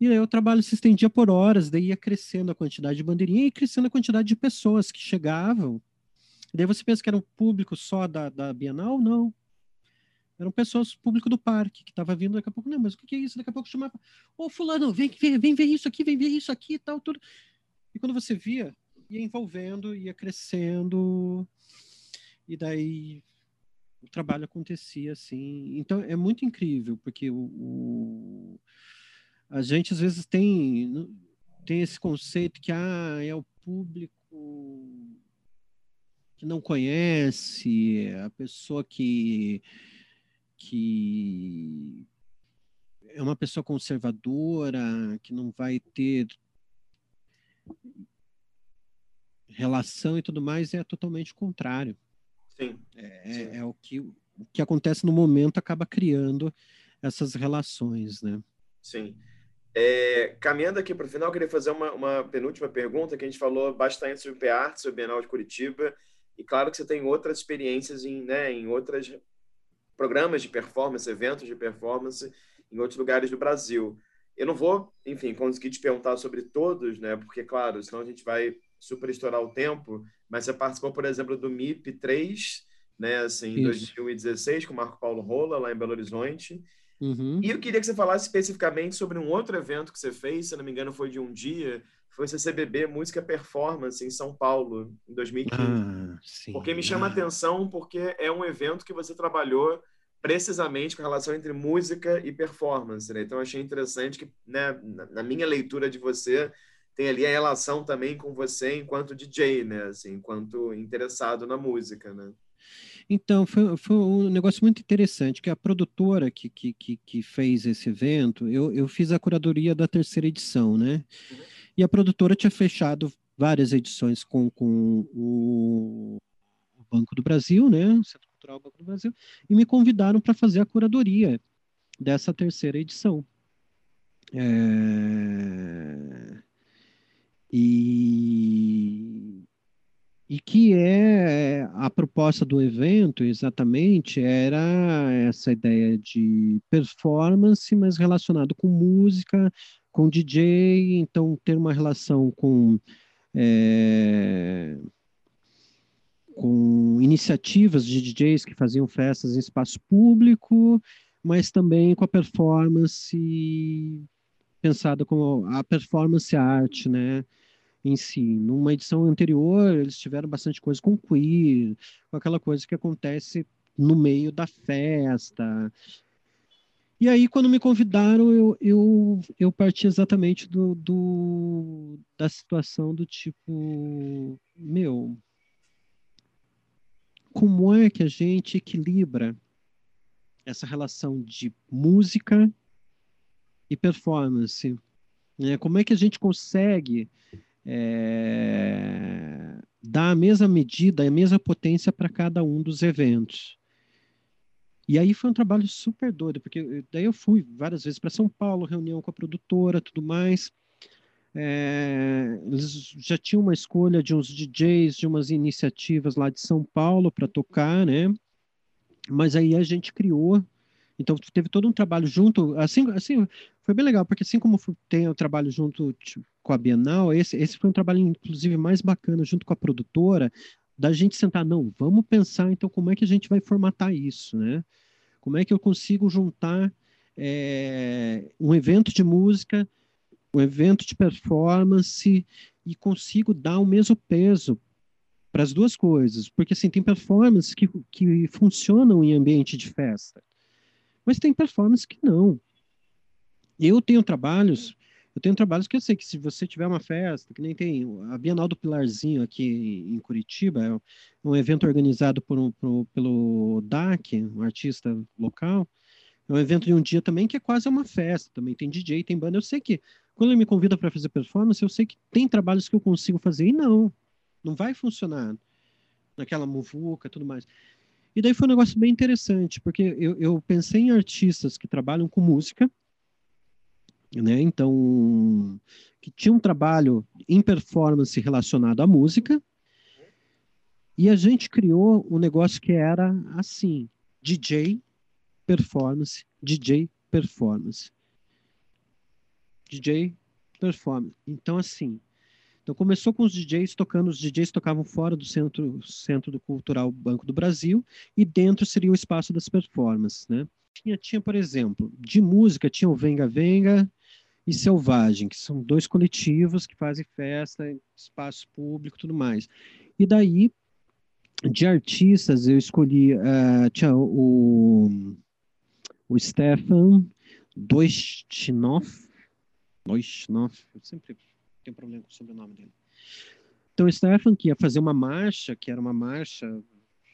E aí o trabalho se estendia por horas, daí ia crescendo a quantidade de bandeirinha e crescendo a quantidade de pessoas que chegavam. E daí você pensa que era um público só da, da Bienal? Não. Eram pessoas, público do parque, que estava vindo daqui a pouco, não, mas o que é isso? Daqui a pouco chamava, ô fulano, vem, vem, vem ver isso aqui, vem ver isso aqui e tal, tudo. E quando você via, ia envolvendo, ia crescendo, e daí o trabalho acontecia assim. Então é muito incrível, porque o, o a gente às vezes tem, tem esse conceito que ah, é o público que não conhece, a pessoa que que é uma pessoa conservadora, que não vai ter relação e tudo mais, é totalmente o contrário. Sim. É, Sim. é, é o, que, o que acontece no momento acaba criando essas relações, né? Sim. É, caminhando aqui para o final, eu queria fazer uma, uma, penúltima pergunta, que a gente falou bastante sobre o PEART, sobre o Bienal de Curitiba, e claro que você tem outras experiências em, né, em outras programas de performance, eventos de performance em outros lugares do Brasil. Eu não vou, enfim, conseguir te perguntar sobre todos, né? Porque, claro, senão a gente vai super estourar o tempo. Mas você participou, por exemplo, do MIP 3, né? Assim, em 2016, com o Marco Paulo Rola, lá em Belo Horizonte. Uhum. E eu queria que você falasse especificamente sobre um outro evento que você fez, se não me engano, foi de um dia, foi o CCBB Música Performance em São Paulo, em 2015. Ah, sim, porque me chama a atenção, porque é um evento que você trabalhou precisamente com a relação entre música e performance. Né? Então, achei interessante que, né, na minha leitura de você, tem ali a relação também com você enquanto DJ, né? Assim, enquanto interessado na música, né? Então, foi, foi um negócio muito interessante, que a produtora que, que, que, que fez esse evento, eu, eu fiz a curadoria da terceira edição, né? Uhum. E a produtora tinha fechado várias edições com, com o, Banco do Brasil, né? O Centro Cultural Banco do Brasil, e me convidaram para fazer a curadoria dessa terceira edição. É... E... e que é a proposta do evento exatamente era essa ideia de performance, mas relacionado com música, com DJ, então ter uma relação com é, com iniciativas de DJs que faziam festas em espaço público, mas também com a performance pensada como a performance arte, né, em si. Numa edição anterior, eles tiveram bastante coisa com queer, com aquela coisa que acontece no meio da festa, E aí, quando me convidaram, eu, eu, eu parti exatamente do, do, da situação do tipo, meu, como é que a gente equilibra essa relação de música e performance? Né? Como é que a gente consegue é, dar a mesma medida, a mesma potência para cada um dos eventos? E aí foi um trabalho super doido, porque daí eu fui várias vezes para São Paulo, reunião com a produtora, tudo mais. É, eles já tinham uma escolha de uns DJs, de umas iniciativas lá de São Paulo para tocar, né? Mas aí a gente criou, então teve todo um trabalho junto, assim, assim foi bem legal, porque assim como tem o trabalho junto tipo, com a Bienal, esse, esse foi um trabalho inclusive mais bacana junto com a produtora, da gente sentar, não, vamos pensar então como é que a gente vai formatar isso, né? Como é que eu consigo juntar é, um evento de música, um evento de performance e consigo dar o mesmo peso para as duas coisas, porque assim tem performances que, que funcionam em ambiente de festa, mas tem performances que não. Eu tenho trabalhos eu tenho trabalhos que eu sei que se você tiver uma festa, que nem tem a Bienal do Pilarzinho aqui em Curitiba, é um evento organizado por um, por, pelo DAC, um artista local, é um evento de um dia também que é quase uma festa, também tem DJ, tem banda. Eu sei que quando ele me convida para fazer performance, eu sei que tem trabalhos que eu consigo fazer e não, não vai funcionar naquela muvuca, tudo mais. E daí foi um negócio bem interessante, porque eu, eu pensei em artistas que trabalham com música, né? Então, que tinha um trabalho em performance relacionado à música, e a gente criou um negócio que era assim: DJ performance, DJ performance. DJ performance. Então, assim, então começou com os DJs tocando, os DJs tocavam fora do centro, centro do Cultural Banco do Brasil, e dentro seria o espaço das performances, né? Tinha, tinha, por exemplo, de música, tinha o Venga Venga, e Selvagem, que são dois coletivos que fazem festa, espaço público tudo mais. E daí, de artistas, eu escolhi uh, tinha o, o Stefan Doistinov, Doistinov, eu sempre tenho problema com o sobrenome dele. Então, o Stefan, que ia fazer uma marcha, que era uma marcha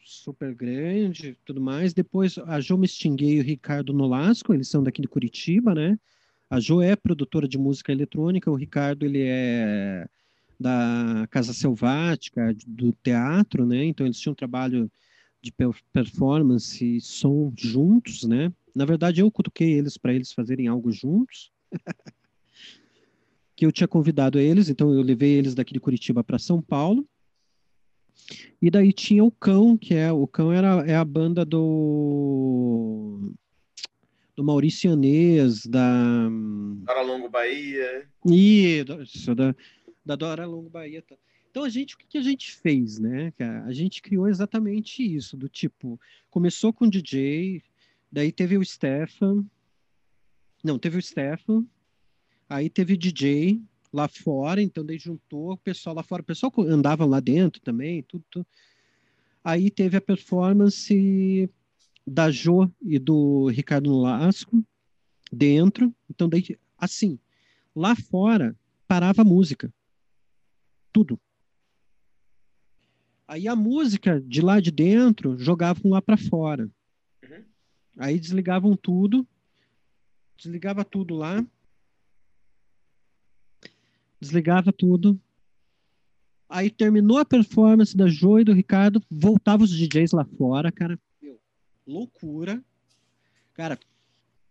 super grande tudo mais. Depois, a Jo Mestinguei e o Ricardo Nolasco, eles são daqui de Curitiba, né? A Jo é produtora de música eletrônica, o Ricardo ele é da Casa Selvática, do teatro, né? Então eles tinham um trabalho de performance e som juntos, né? Na verdade eu cutuquei eles para eles fazerem algo juntos. que eu tinha convidado eles, então eu levei eles daqui de Curitiba para São Paulo. E daí tinha o Cão, que é o Cão era é a banda do do Maurício Anês, da. Dora Longo Bahia. Isso, da, da Dora Longo Bahia. Tá. Então, a gente, o que a gente fez, né? A gente criou exatamente isso, do tipo, começou com o DJ, daí teve o Stefan, não, teve o Stefan, aí teve o DJ lá fora, então daí juntou o pessoal lá fora, o pessoal andava lá dentro também, tudo, tudo. Aí teve a performance da Jo e do Ricardo Lasco dentro. Então, daí, assim, lá fora parava a música. Tudo. Aí a música de lá de dentro jogavam lá para fora. Uhum. Aí desligavam tudo. Desligava tudo lá. Desligava tudo. Aí terminou a performance da Jo e do Ricardo, voltava os DJs lá fora, cara loucura. Cara,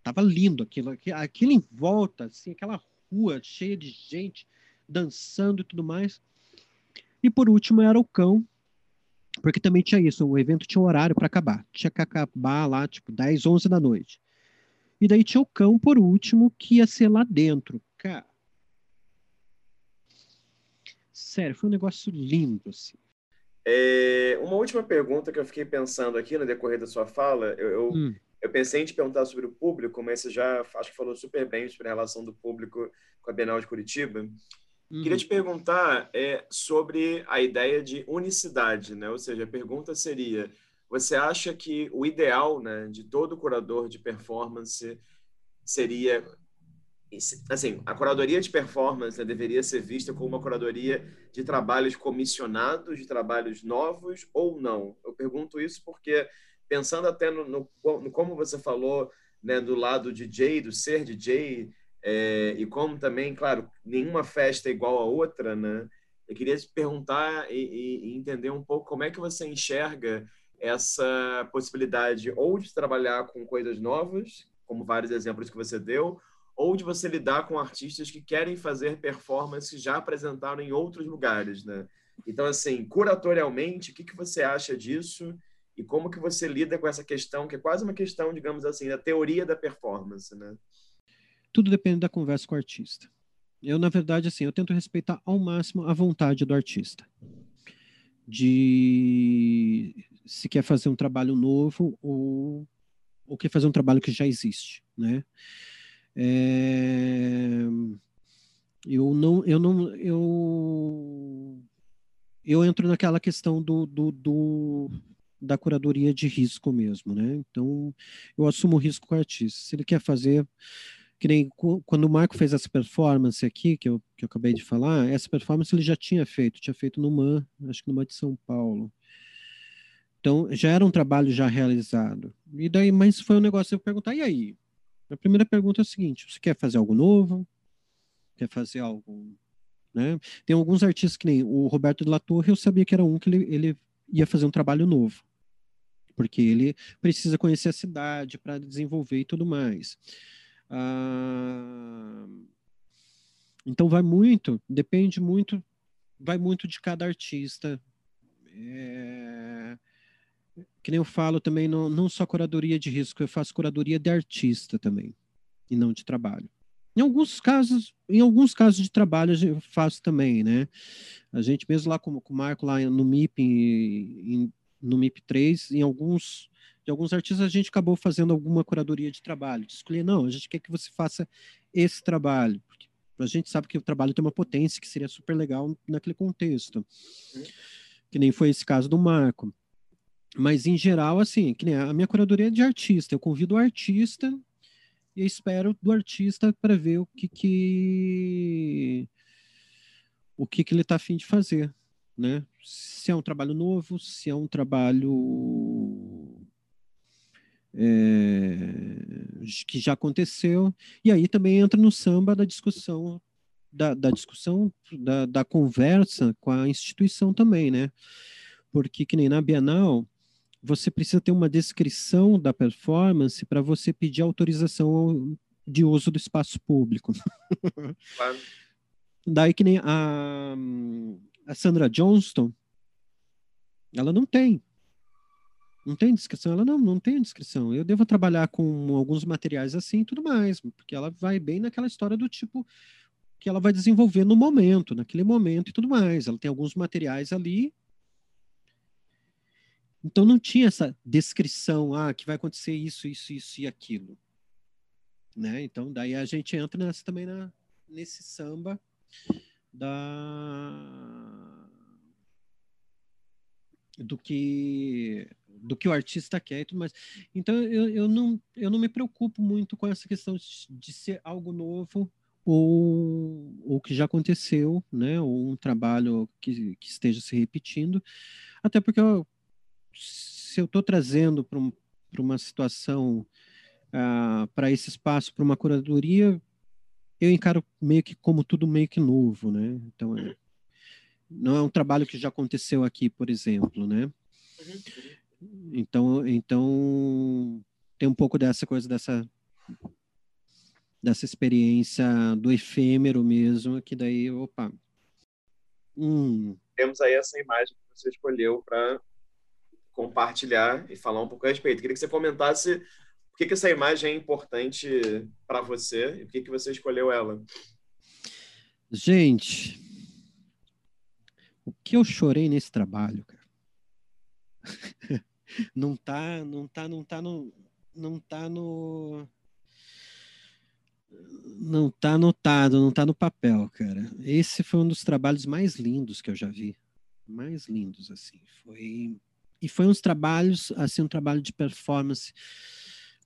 tava lindo aquilo, aquilo em volta, assim, aquela rua cheia de gente dançando e tudo mais. E por último era o cão, porque também tinha isso, o evento tinha um horário para acabar. Tinha que acabar lá, tipo, 10, 11 da noite. E daí tinha o cão, por último, que ia ser lá dentro. Cara. Sério, foi um negócio lindo, assim. É, uma última pergunta que eu fiquei pensando aqui no decorrer da sua fala, eu, eu, hum. eu, pensei em te perguntar sobre o público, mas você já acho que falou super bem sobre a relação do público com a Bienal de Curitiba. Uhum. Queria te perguntar é, sobre a ideia de unicidade, né? Ou seja, a pergunta seria: você acha que o ideal, né, de todo curador de performance seria assim, a curadoria de performance né, deveria ser vista como uma curadoria de trabalhos comissionados, de trabalhos novos ou não? Eu pergunto isso porque, pensando até no, no, no como você falou, né, do lado DJ, do ser DJ, é, e como também, claro, nenhuma festa é igual a outra, né? Eu queria te perguntar e, e entender um pouco como é que você enxerga essa possibilidade ou de trabalhar com coisas novas, como vários exemplos que você deu, ou de você lidar com artistas que querem fazer performances que já apresentaram em outros lugares, né? Então, assim, curatorialmente, o que, que você acha disso e como que você lida com essa questão, que é quase uma questão, digamos assim, da teoria da performance, né? Tudo depende da conversa com o artista. Eu, na verdade, assim, eu tento respeitar ao máximo a vontade do artista. De se quer fazer um trabalho novo ou, ou quer fazer um trabalho que já existe, né? É, eu não, eu não, eu, eu entro naquela questão do, do, do, da curadoria de risco mesmo, né? Então, eu assumo o risco com o artista. Se ele quer fazer, que nem quando o Marco fez essa performance aqui, que eu, que eu acabei de falar, essa performance ele já tinha feito, tinha feito no MAN, acho que no MAN de São Paulo. Então, já era um trabalho já realizado. E daí, mas foi um negócio eu perguntar, e aí? A primeira pergunta é a seguinte: você quer fazer algo novo? Quer fazer algo. Né? Tem alguns artistas que nem o Roberto de la Torre, eu sabia que era um que ele, ele ia fazer um trabalho novo. Porque ele precisa conhecer a cidade para desenvolver e tudo mais. Ah, então vai muito, depende muito, vai muito de cada artista. É, que nem eu falo também, não, não só curadoria de risco, eu faço curadoria de artista também, e não de trabalho. Em alguns casos, em alguns casos de trabalho eu faço também, né? A gente mesmo lá com, com o Marco lá no MIP, em, no MIP 3, em alguns de alguns artistas a gente acabou fazendo alguma curadoria de trabalho, de escolher não, a gente quer que você faça esse trabalho, porque a gente sabe que o trabalho tem uma potência que seria super legal naquele contexto. Uhum. Que nem foi esse caso do Marco. Mas, em geral, assim, que nem a minha curadoria é de artista. Eu convido o artista e espero do artista para ver o que que o que, que ele está afim de fazer, né? Se é um trabalho novo, se é um trabalho é, que já aconteceu. E aí também entra no samba da discussão da, da discussão da, da conversa com a instituição também, né? Porque que nem na Bienal você precisa ter uma descrição da performance para você pedir autorização de uso do espaço público. Claro. Daí que nem a, a Sandra Johnston, ela não tem. Não tem descrição? Ela não, não tem descrição. Eu devo trabalhar com alguns materiais assim e tudo mais, porque ela vai bem naquela história do tipo que ela vai desenvolver no momento, naquele momento e tudo mais. Ela tem alguns materiais ali então não tinha essa descrição, ah, que vai acontecer isso, isso, isso e aquilo. Né? Então daí a gente entra nessa também na, nesse samba da do que do que o artista quer e tudo mais. Então eu, eu, não, eu não me preocupo muito com essa questão de ser algo novo ou, ou que já aconteceu, né? Ou um trabalho que, que esteja se repetindo. Até porque eu, se eu estou trazendo para um, uma situação, uh, para esse espaço, para uma curadoria, eu encaro meio que como tudo meio que novo, né? Então, é, não é um trabalho que já aconteceu aqui, por exemplo, né? Então, então tem um pouco dessa coisa dessa dessa experiência do efêmero mesmo, que daí, opa. Hum. Temos aí essa imagem que você escolheu para compartilhar e falar um pouco a respeito. Queria que você comentasse por que, que essa imagem é importante para você e por que, que você escolheu ela. Gente, o que eu chorei nesse trabalho, cara. não tá, não tá, não tá no, não tá no, não tá anotado, não tá no papel, cara. Esse foi um dos trabalhos mais lindos que eu já vi, mais lindos assim. Foi e foi uns trabalhos, assim, um trabalho de performance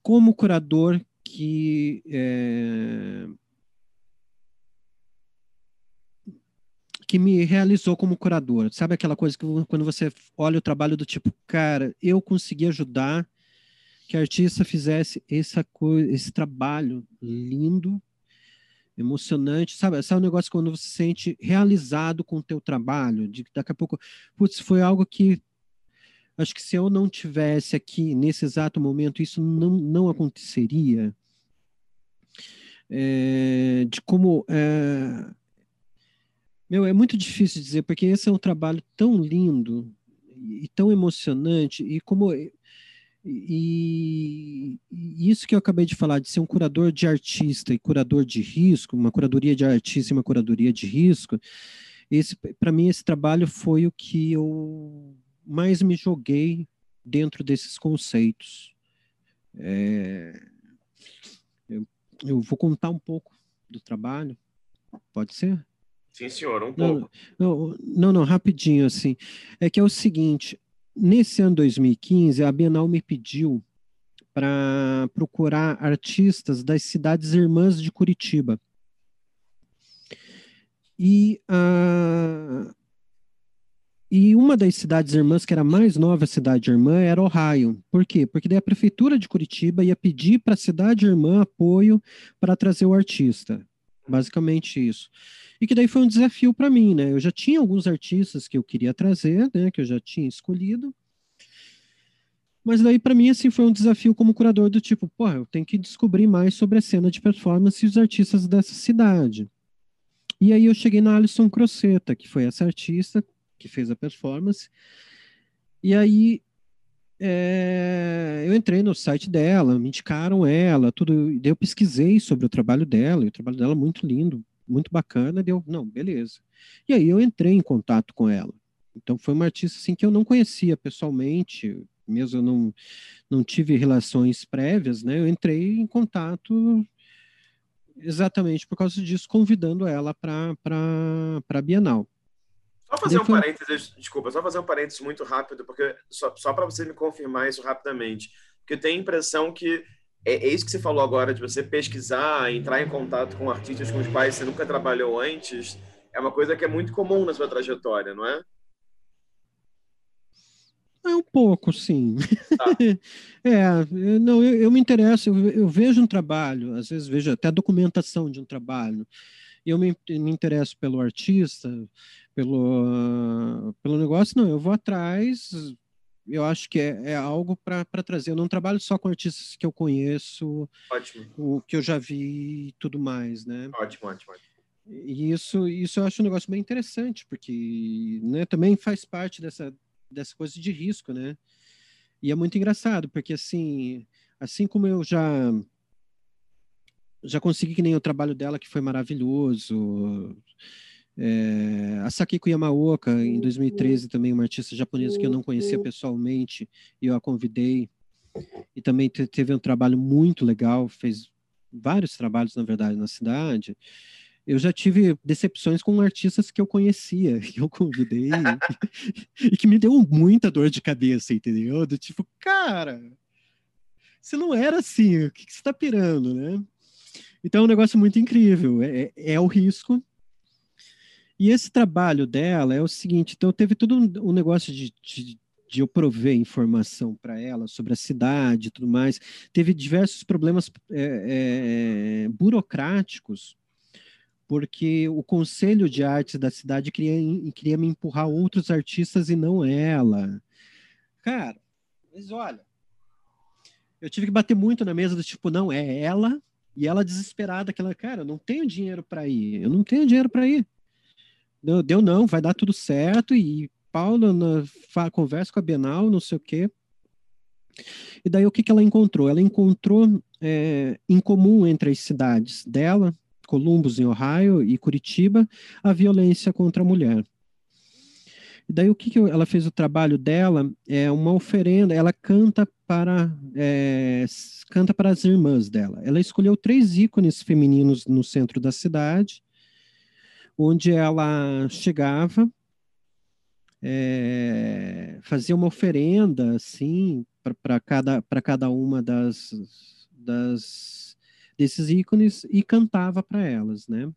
como curador que é, que me realizou como curador. Sabe aquela coisa que quando você olha o trabalho do tipo, cara, eu consegui ajudar que a artista fizesse essa coisa, esse trabalho lindo, emocionante, sabe? É um negócio quando você se sente realizado com o teu trabalho, de daqui a pouco, putz, foi algo que acho que se eu não tivesse aqui nesse exato momento, isso não, não aconteceria. É, de como é, meu, é muito difícil dizer, porque esse é um trabalho tão lindo e tão emocionante, e como e, e, isso que eu acabei de falar, de ser um curador de artista e curador de risco, uma curadoria de artista e uma curadoria de risco, esse para mim esse trabalho foi o que eu mais me joguei dentro desses conceitos. É, eu, eu vou contar um pouco do trabalho, pode ser? Sim, senhor, um não, pouco. Não, não, não, rapidinho, assim. É que é o seguinte, Nesse ano 2015, a Bienal me pediu para procurar artistas das cidades irmãs de Curitiba. E, uh, e uma das cidades irmãs, que era a mais nova cidade irmã, era Ohio. Por quê? Porque daí a prefeitura de Curitiba ia pedir para a cidade irmã apoio para trazer o artista. Basicamente isso e que daí foi um desafio para mim, né? Eu já tinha alguns artistas que eu queria trazer, né? Que eu já tinha escolhido, mas daí para mim assim foi um desafio como curador do tipo, pô, eu tenho que descobrir mais sobre a cena de performance e os artistas dessa cidade. E aí eu cheguei na Alison Crocetta, que foi essa artista que fez a performance. E aí é, eu entrei no site dela, me indicaram ela, tudo. Daí eu pesquisei sobre o trabalho dela, e o trabalho dela é muito lindo, muito bacana, deu, não, beleza. E aí eu entrei em contato com ela. Então foi uma artista assim que eu não conhecia pessoalmente, mesmo eu não, não tive relações prévias, né? Eu entrei em contato exatamente por causa disso, convidando ela para a Bienal. Só fazer um parênteses, desculpa, só fazer um parênteses muito rápido, porque só, só para você me confirmar isso rapidamente, porque eu tenho a impressão que é, é, isso que você falou agora, de você pesquisar, entrar em contato com artistas com os quais você nunca trabalhou antes, é uma coisa que é muito comum na sua trajetória, não é? É um pouco, sim. Tá. é, não, eu, eu me interesso, eu, eu, vejo um trabalho, às vezes vejo até a documentação de um trabalho, e eu me, me interesso pelo artista, pelo, pelo negócio, não, eu vou atrás, eu acho que é, é algo para trazer. Eu não trabalho só com artistas que eu conheço, ótimo. o que eu já vi e tudo mais, né? Ótimo, ótimo, ótimo. E isso, isso eu acho um negócio bem interessante, porque né, também faz parte dessa, dessa coisa de risco, né? E é muito engraçado, porque assim, assim como eu já já consegui que nem o trabalho dela que foi maravilhoso, é, a Sakiko Yamaoka, em 2013, também uma artista japonesa que eu não conhecia pessoalmente, e eu a convidei. E também teve um trabalho muito legal, fez vários trabalhos, na verdade, na cidade. Eu já tive decepções com artistas que eu conhecia, que eu convidei, e que me deu muita dor de cabeça, entendeu? Do tipo, cara, você não era assim, o que, que você está pirando, né? Então é um negócio muito incrível. É, é, é o risco, e esse trabalho dela é o seguinte: então teve todo um, um negócio de, de, de, eu prover informação para ela sobre a cidade e tudo mais. Teve diversos problemas é, é, burocráticos, porque o Conselho de Artes da cidade queria, queria me empurrar outros artistas e não ela. Cara, mas olha, eu tive que bater muito na mesa do tipo, não, é ela. E ela desesperada, aquela, cara, eu não tenho dinheiro para ir, eu não tenho dinheiro para ir. Deu, deu não, vai dar tudo certo. E Paula na, conversa com a Bienal, não sei o quê. E daí o que, que ela encontrou? Ela encontrou é, em comum entre as cidades dela, Columbus, em Ohio, e Curitiba, a violência contra a mulher. E daí o que, que ela fez o trabalho dela é uma oferenda, ela canta para é, canta para as irmãs dela. Ela escolheu três ícones femininos no centro da cidade onde ela chegava, é, fazia uma oferenda assim para cada, cada uma das, das, desses ícones e cantava para elas, né?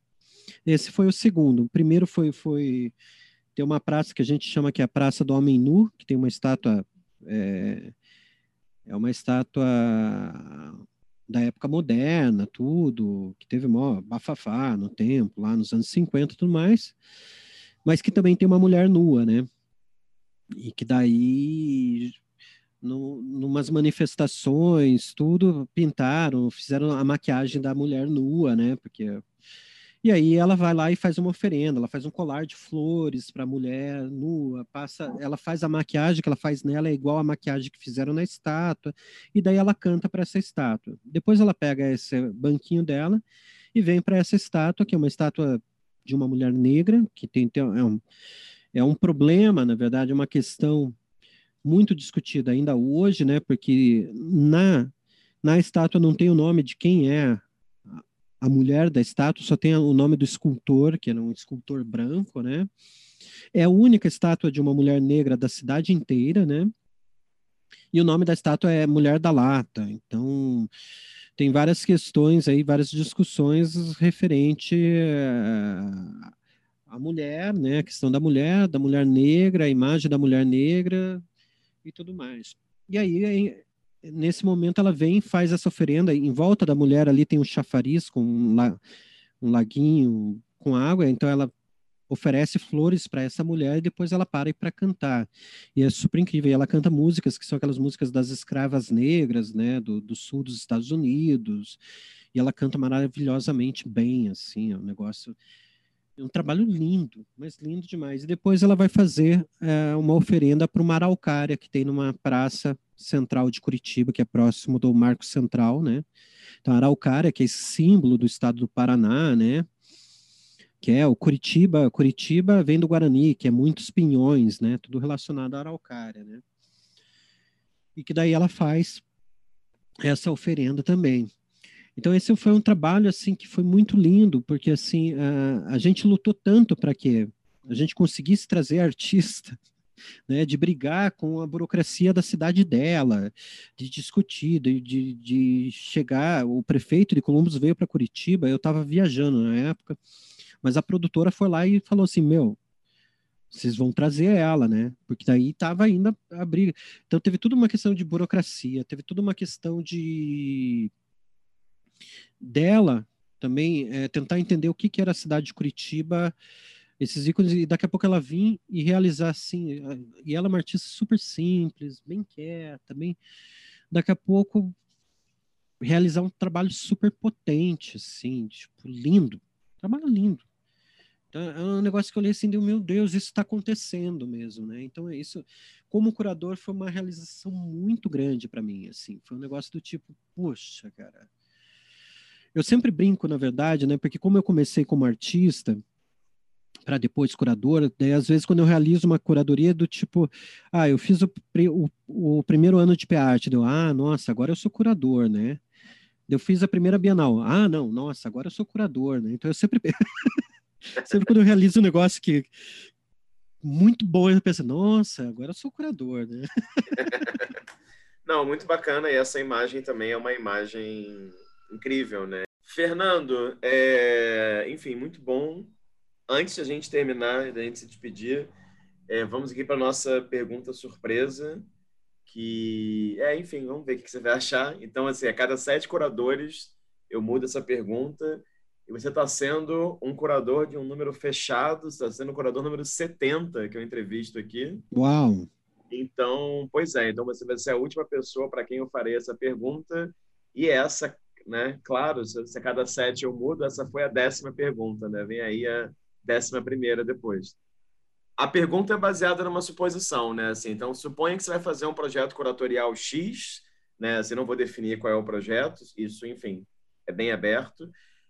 Esse foi o segundo. O primeiro foi, foi uma praça que a gente chama que é a Praça do Homem Nu, que tem uma estátua é, é uma estátua da época moderna, tudo, que teve mó bafafá no templo, lá nos anos 50 e tudo mais, mas que também tem uma mulher nua, né? E que daí, no, numas manifestações, tudo, pintaram, fizeram a maquiagem da mulher nua, né? Porque e aí ela vai lá e faz uma oferenda, ela faz um colar de flores para a mulher nua, passa, ela faz a maquiagem que ela faz nela é igual a maquiagem que fizeram na estátua, e daí ela canta para essa estátua. Depois ela pega esse banquinho dela e vem para essa estátua, que é uma estátua de uma mulher negra, que tem, tem é, um, é um problema, na verdade, é uma questão muito discutida ainda hoje, né? Porque na na estátua não tem o nome de quem é a mulher da estátua só tem o nome do escultor, que era um escultor branco, né? É a única estátua de uma mulher negra da cidade inteira, né? E o nome da estátua é Mulher da Lata. Então, tem várias questões aí, várias discussões referente à mulher, né? A questão da mulher, da mulher negra, a imagem da mulher negra e tudo mais. E aí nesse momento ela vem faz essa oferenda, em volta da mulher ali tem um chafariz com um, la, um laguinho com água, então ela oferece flores para essa mulher e depois ela para para cantar. E é super incrível. E ela canta músicas que são aquelas músicas das escravas negras, né, do, do sul dos Estados Unidos. E ela canta maravilhosamente bem, assim, é um negócio é um trabalho lindo, mas lindo demais. E depois ela vai fazer é, uma oferenda para uma araucária que tem numa praça central de Curitiba, que é próximo do Marco Central, né? Então, a araucária, que é esse símbolo do estado do Paraná, né? Que é o Curitiba. Curitiba vem do Guarani, que é muitos pinhões, né? Tudo relacionado à araucária, né? E que daí ela faz essa oferenda também. Então esse foi um trabalho assim que foi muito lindo, porque assim a, a gente lutou tanto para que a gente conseguisse trazer artista, né, de brigar com a burocracia da cidade dela, de discutir, de, de, de chegar. O prefeito de Columbus veio para Curitiba, eu estava viajando na época, mas a produtora foi lá e falou assim: meu, vocês vão trazer ela, né? Porque daí estava ainda a briga. Então teve tudo uma questão de burocracia, teve tudo uma questão de dela também é, tentar entender o que, que era a cidade de Curitiba, esses ícones, e daqui a pouco ela vir e realizar assim. E ela é uma artista super simples, bem quieta, bem. Daqui a pouco realizar um trabalho super potente, assim, tipo, lindo. Trabalho lindo. Então, é um negócio que eu olhei assim, meu Deus, isso está acontecendo mesmo, né? Então, é isso, como curador, foi uma realização muito grande para mim, assim. Foi um negócio do tipo, poxa, cara, eu sempre brinco, na verdade, né? Porque como eu comecei como artista, para depois curador, daí às vezes quando eu realizo uma curadoria do tipo, ah, eu fiz o, o, o primeiro ano de PA-arte, deu, ah, nossa, agora eu sou curador, né? Eu fiz a primeira Bienal, ah, não, nossa, agora eu sou curador, né? Então eu sempre, sempre quando eu realizo um negócio que muito bom, eu penso, nossa, agora eu sou curador, né? não, muito bacana, e essa imagem também é uma imagem incrível, né? Fernando, é... enfim, muito bom. Antes de a gente terminar, da gente se despedir, é, vamos aqui para nossa pergunta surpresa, que é, enfim, vamos ver o que você vai achar. Então, assim, a cada sete curadores, eu mudo essa pergunta e você está sendo um curador de um número fechado, está sendo o curador número 70 que eu entrevisto aqui. Uau! Então, pois é, então você vai ser a última pessoa para quem eu farei essa pergunta. E essa né? Claro, se a cada sete eu mudo, essa foi a décima pergunta, né? Vem aí a décima primeira depois. A pergunta é baseada numa suposição, né? Assim, então, suponha que você vai fazer um projeto curatorial X, né? Assim, não vou definir qual é o projeto, isso, enfim, é bem aberto.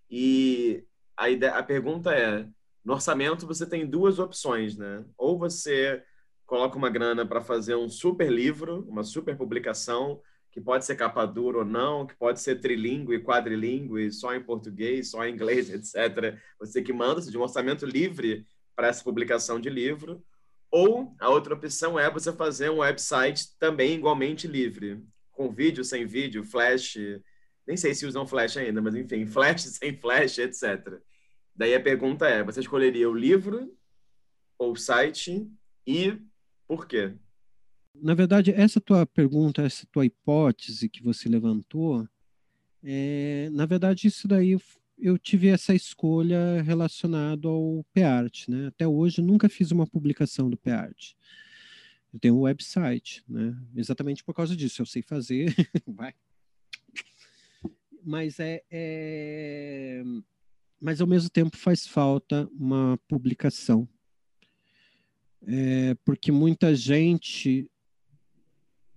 E a, ideia, a pergunta é, no orçamento você tem duas opções, né? Ou você coloca uma grana para fazer um super livro, uma super publicação, que pode ser capa dura ou não, que pode ser trilingue, quadrilingue, só em português, só em inglês, etc. Você que manda, de um orçamento livre para essa publicação de livro. Ou a outra opção é você fazer um website também igualmente livre, com vídeo, sem vídeo, flash, nem sei se usam Flash ainda, mas enfim, Flash sem Flash, etc. Daí a pergunta é: você escolheria o livro ou o site e por quê? Na verdade, essa tua pergunta, essa tua hipótese que você levantou, é, na verdade, isso daí eu tive essa escolha relacionada ao PART, né? Até hoje nunca fiz uma publicação do PART. Eu tenho um website, né? Exatamente por causa disso, eu sei fazer, vai. Mas é, é, mas ao mesmo tempo faz falta uma publicação, é, porque muita gente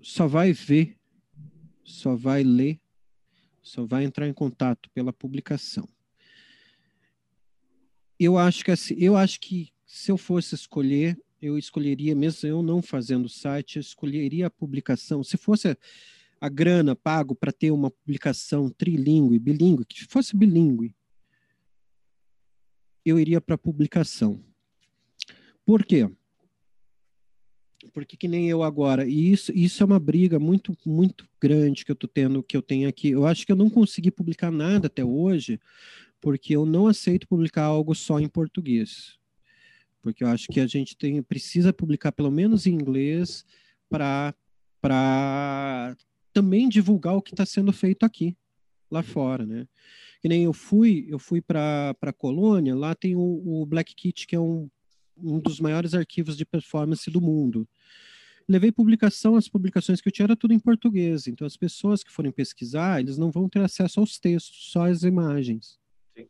só vai ver, só vai ler só vai entrar em contato pela publicação. Eu acho que assim, eu acho que se eu fosse escolher, eu escolheria, mesmo eu não fazendo o site, eu escolheria a publicação. Se fosse a grana pago para ter uma publicação trilingue, bilíngue, que fosse bilíngue, eu iria para a publicação. Por quê? Porque que nem eu agora, e isso, isso é uma briga muito, muito grande que eu tô tendo, que eu tenho aqui. Eu acho que eu não consegui publicar nada até hoje, porque eu não aceito publicar algo só em português. Porque eu acho que a gente tem, precisa publicar pelo menos em inglês para também divulgar o que está sendo feito aqui, lá fora, né? Que nem eu fui, eu fui para a Colônia, lá tem o, o Black Kit, que é um um dos maiores arquivos de performance do mundo. Levei publicação, as publicações que eu tinha era tudo em português, então as pessoas que forem pesquisar, eles não vão ter acesso aos textos, só às imagens. Sim.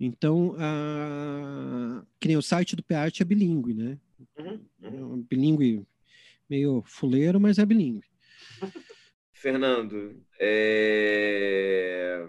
Então, a... que nem o site do PART é bilíngue, né? Uhum, uhum. É bilíngue meio fuleiro, mas é bilíngue. Fernando, é...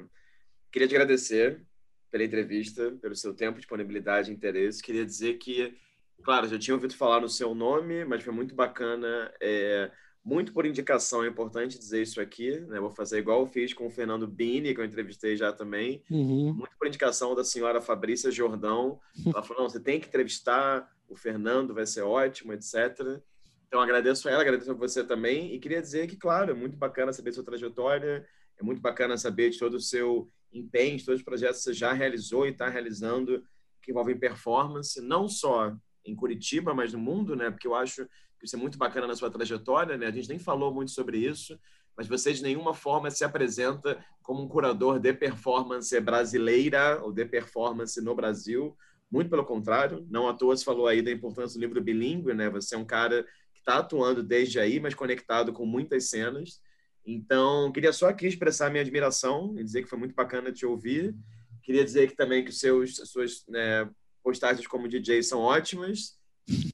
queria te agradecer pela entrevista, pelo seu tempo, disponibilidade e interesse. Queria dizer que, claro, já tinha ouvido falar no seu nome, mas foi muito bacana. É, muito por indicação, é importante dizer isso aqui. Né? Vou fazer igual eu fiz com o Fernando Bini, que eu entrevistei já também. Uhum. Muito por indicação da senhora Fabrícia Jordão. Ela falou: não, você tem que entrevistar o Fernando, vai ser ótimo, etc. Então, agradeço a ela, agradeço a você também. E queria dizer que, claro, é muito bacana saber sua trajetória, é muito bacana saber de todo o seu empenho, de todos os projetos que você já realizou e está realizando que envolvem performance, não só em Curitiba, mas no mundo, né? Porque eu acho que isso é muito bacana na sua trajetória, né? A gente nem falou muito sobre isso, mas você de nenhuma forma se apresenta como um curador de performance brasileira ou de performance no Brasil. Muito pelo contrário, não à toa você falou aí da importância do livro bilíngue, né? Você é um cara que está atuando desde aí, mas conectado com muitas cenas. Então, queria só aqui expressar minha admiração e dizer que foi muito bacana te ouvir. Queria dizer que também que seus, as suas né, postagens como DJ são ótimas.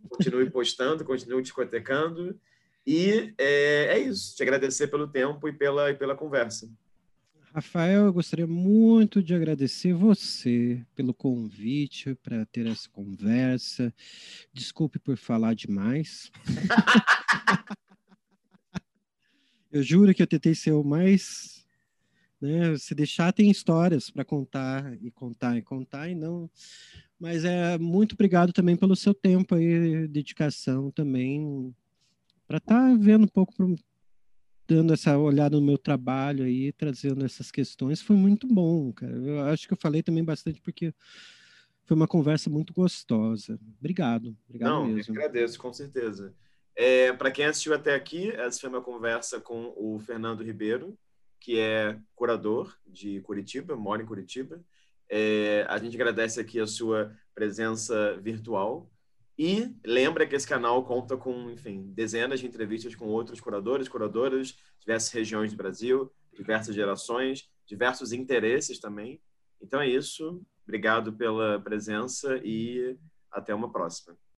Continue postando, continue discotecando. E é, é, isso. Te agradecer pelo tempo e pela, e pela conversa. Rafael, eu gostaria muito de agradecer você pelo convite para ter essa conversa. Desculpe por falar demais. Eu juro que eu tentei ser o mais. Né, se deixar, tem histórias para contar e contar e contar, e não. Mas é muito obrigado também pelo seu tempo e dedicação também, para estar tá vendo um pouco, dando essa olhada no meu trabalho aí, trazendo essas questões. Foi muito bom, cara. Eu acho que eu falei também bastante porque foi uma conversa muito gostosa. Obrigado, obrigado Não, mesmo. Eu agradeço, com certeza. É, Para quem assistiu até aqui, essa foi uma conversa com o Fernando Ribeiro, que é curador de Curitiba, mora em Curitiba. É, a gente agradece aqui a sua presença virtual e lembra que esse canal conta com, enfim, dezenas de entrevistas com outros curadores, curadoras, diversas regiões do Brasil, diversas gerações, diversos interesses também. Então é isso. Obrigado pela presença e até uma próxima.